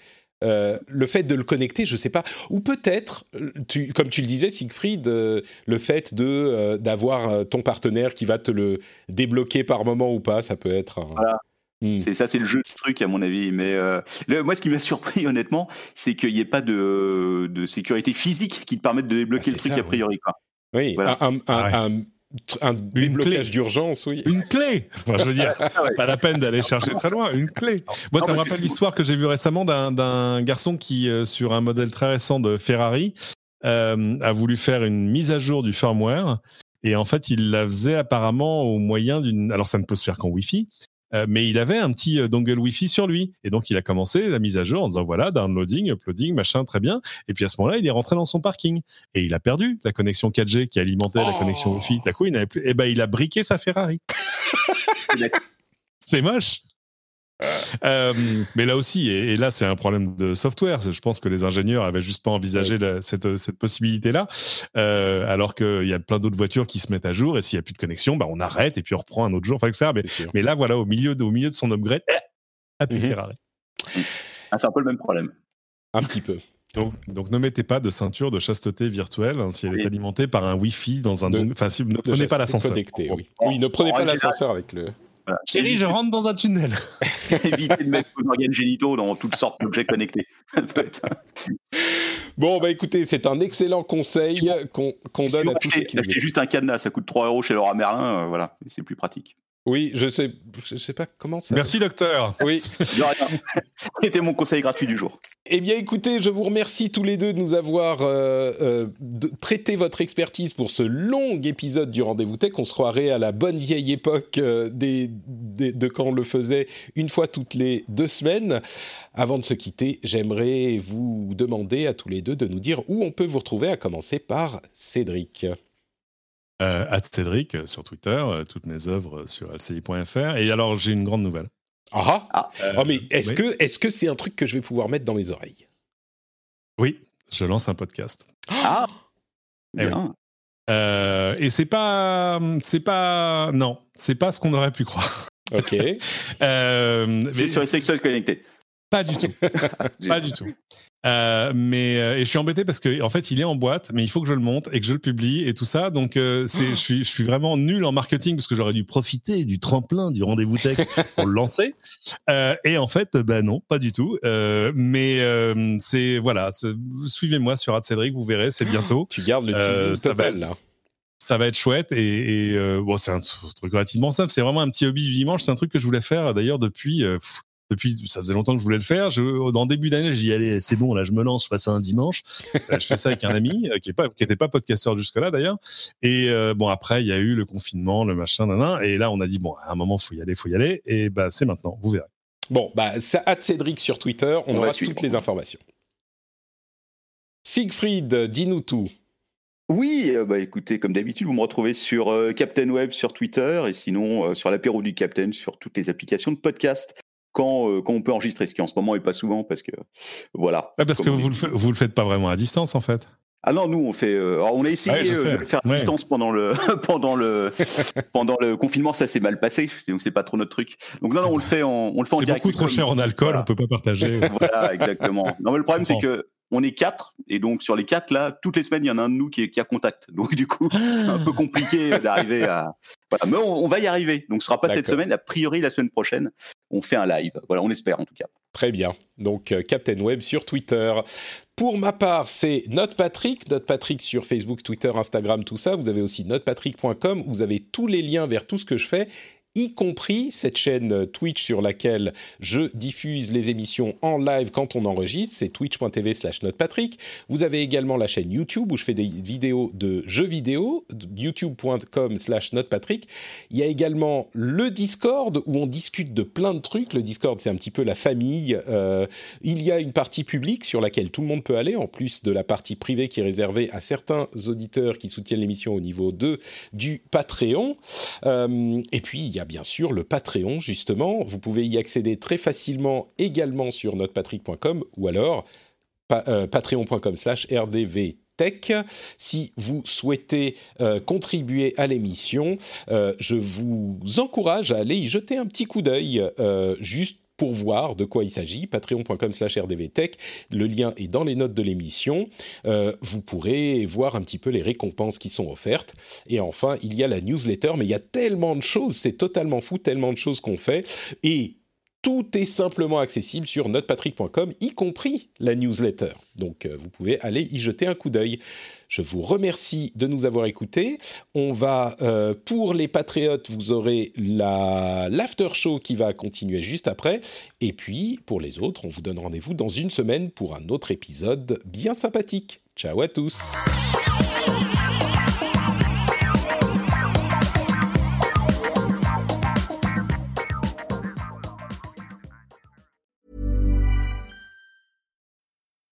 Euh, le fait de le connecter, je sais pas, ou peut-être, tu, comme tu le disais, Siegfried, euh, le fait de d'avoir ton partenaire qui va te le débloquer par moment ou pas, ça peut être. Voilà. Hmm. C'est ça, c'est le jeu de truc à mon avis. Mais moi, ce qui m'a [laughs] surpris honnêtement, c'est qu'il n'y ait pas de, de, sécurité physique qui te permette de débloquer ah, le truc a priori. Quoi. Oui, un, un, un déblocage d'urgence, oui. Une clé Je veux dire, ah pas la peine d'aller chercher très loin, une clé. Moi, ça me rappelle l'histoire que j'ai vue récemment d'un garçon qui, euh, sur un modèle très récent de Ferrari, euh, a voulu faire une mise à jour du firmware. Et en fait, il la faisait apparemment au moyen d'une. Alors, ça ne peut se faire qu'en Wi-Fi, euh, mais il avait un petit euh, dongle Wi-Fi sur lui. Et donc, il a commencé la mise à jour en disant voilà, downloading, uploading, machin, très bien. Et puis à ce moment-là, il est rentré dans son parking. Et il a perdu la connexion 4G qui alimentait la connexion Wi-Fi. D'un coup, il n'avait plus. Et eh ben, il a briqué sa Ferrari. [laughs] C'est moche. [laughs] Euh, mais là aussi, et, là c'est un problème de software. Je pense que les ingénieurs avaient juste pas envisagé cette, cette possibilité-là, euh, alors qu'il y a plein d'autres voitures qui se mettent à jour et s'il y a plus de connexion, bah on arrête et puis on reprend un autre jour. Enfin, etc. Mais, mais là, voilà, au milieu de, au milieu de son upgrade, à plus Ferrari. Ah, c'est un peu le même problème. Un petit peu. Donc, donc, ne mettez pas de ceinture de chasteté virtuelle hein, si elle est alimentée par un Wi-Fi dans un. enfin, si, ne prenez pas l'ascenseur. Oui. oui, ne prenez pas l'ascenseur avec le. Chérie, je rentre dans un tunnel. [laughs] Évitez de mettre vos organes génitaux dans toutes sortes d'objets connectés. [laughs] bon, bah écoutez, c'est un excellent conseil qu'on donne à tous ceux qui Achetez juste un cadenas, ça coûte 3 euros chez Laura Merlin, euh, voilà, c'est plus pratique. Oui, je sais, je sais pas comment ça. Merci docteur. Oui. [laughs] C'était mon conseil gratuit du jour. Eh bien, écoutez, je vous remercie tous les deux de nous avoir euh, euh, prêté votre expertise pour ce long épisode du Rendez-vous Tech. On se croirait à la bonne vieille époque euh, des, de quand on le faisait une fois toutes les deux semaines. Avant de se quitter, j'aimerais vous demander à tous les deux de nous dire où on peut vous retrouver, à commencer par Cédric. Euh, Cédric euh, sur Twitter, euh, toutes mes œuvres sur lci.fr. Et alors, j'ai une grande nouvelle. Ah, ah. oh, mais est-ce que est-ce que c'est un truc que je vais pouvoir mettre dans mes oreilles? Oui, je lance un podcast. Ah. Eh et, c'est pas c'est pas non, c'est pas ce qu'on aurait pu croire. Ok. [laughs] c'est sur les sextoys connectés. Pas du tout. [laughs] pas du tout. Euh, mais euh, et je suis embêté parce que en fait il est en boîte, mais il faut que je le monte et que je le publie et tout ça. Donc euh, c'est, je, suis, je suis vraiment nul en marketing parce que j'aurais dû profiter du tremplin du rendez-vous tech pour le lancer. [laughs] et en fait, ben non, pas du tout. mais c'est voilà, suivez-moi sur Cédric, vous verrez, c'est bientôt. [gasps] Tu gardes le teasing total là ça va être chouette et, et bon c'est un truc relativement simple c'est vraiment un petit hobby du dimanche c'est un truc que je voulais faire d'ailleurs depuis depuis, ça faisait longtemps que je voulais le faire. Je, dans début d'année, j'ai dit allez, c'est bon, là, je me lance, je fais ça un dimanche. Euh, je fais ça avec un ami euh, qui est pas, qui était pas podcasteur jusque-là d'ailleurs. Et euh, bon, après, il y a eu le confinement, le machin, nan, Et là, on a dit bon, à un moment, faut y aller, faut y aller. Et bah, c'est maintenant. Vous verrez. Bon, bah, ça hâte Cédric sur Twitter. On, aura toutes les informations. Siegfried, dis-nous tout. Oui, bah écoutez, comme d'habitude, vous me retrouvez sur Captain Web sur Twitter et sinon sur l'apéro du Captain sur toutes les applications de podcast. Euh, quand, on peut enregistrer, ce qui en ce moment est pas souvent parce que voilà. parce que vous le, vous le faites pas vraiment à distance en fait. Ah non, nous on fait. Euh, on a essayé euh, de le faire à distance pendant le [laughs] pendant le [laughs] pendant le confinement, ça s'est mal passé, donc c'est pas trop notre truc. Donc non, non, on le fait en on le fait en direct. C'est beaucoup trop cher en alcool, on peut pas partager. [laughs] voilà, exactement. Non, mais le problème c'est que on est quatre, et donc sur les quatre là, toutes les semaines il y en a un de nous qui, qui a contact. Donc du coup, c'est un peu compliqué d'arriver à. Voilà. Mais on, va y arriver. Donc ce sera pas cette semaine, a priori la semaine prochaine. On fait un live. Voilà, on espère en tout cas. Très bien. Donc Captain Web sur Twitter. Pour ma part, c'est NotePatrick, NotePatrick sur Facebook, Twitter, Instagram, tout ça. Vous avez aussi notepatrick.com. Vous avez tous les liens vers tout ce que je fais y compris cette chaîne Twitch sur laquelle je diffuse les émissions en live quand on enregistre, c'est twitch.tv slash notepatrick. Vous avez également la chaîne YouTube où je fais des vidéos de jeux vidéo, youtube.com slash notepatrick. Il y a également le Discord où on discute de plein de trucs. Le Discord, c'est un petit peu la famille. Euh, il y a une partie publique sur laquelle tout le monde peut aller, en plus de la partie privée qui est réservée à certains auditeurs qui soutiennent l'émission au niveau 2 du Patreon. Euh, et puis, il y a bien sûr le Patreon, justement. Vous pouvez y accéder très facilement également sur notrepatrick.com ou alors euh, patreon.com slash rdvtech. Si vous souhaitez euh, contribuer à l'émission, euh, je vous encourage à aller y jeter un petit coup d'œil, juste pour voir de quoi il s'agit, patreon.com slash rdvtech, le lien est dans les notes de l'émission, euh, vous pourrez voir un petit peu les récompenses qui sont offertes, et enfin il y a la newsletter, mais il y a tellement de choses, c'est totalement fou, tellement de choses qu'on fait, et tout est simplement accessible sur notepatrick.com, y compris la newsletter. Donc euh, vous pouvez aller y jeter un coup d'œil. Je vous remercie de nous avoir écoutés. On va, euh, pour les patriotes, vous aurez l'after show qui va continuer juste après. Et puis, pour les autres, on vous donne rendez-vous dans une semaine pour un autre épisode bien sympathique. Ciao à tous.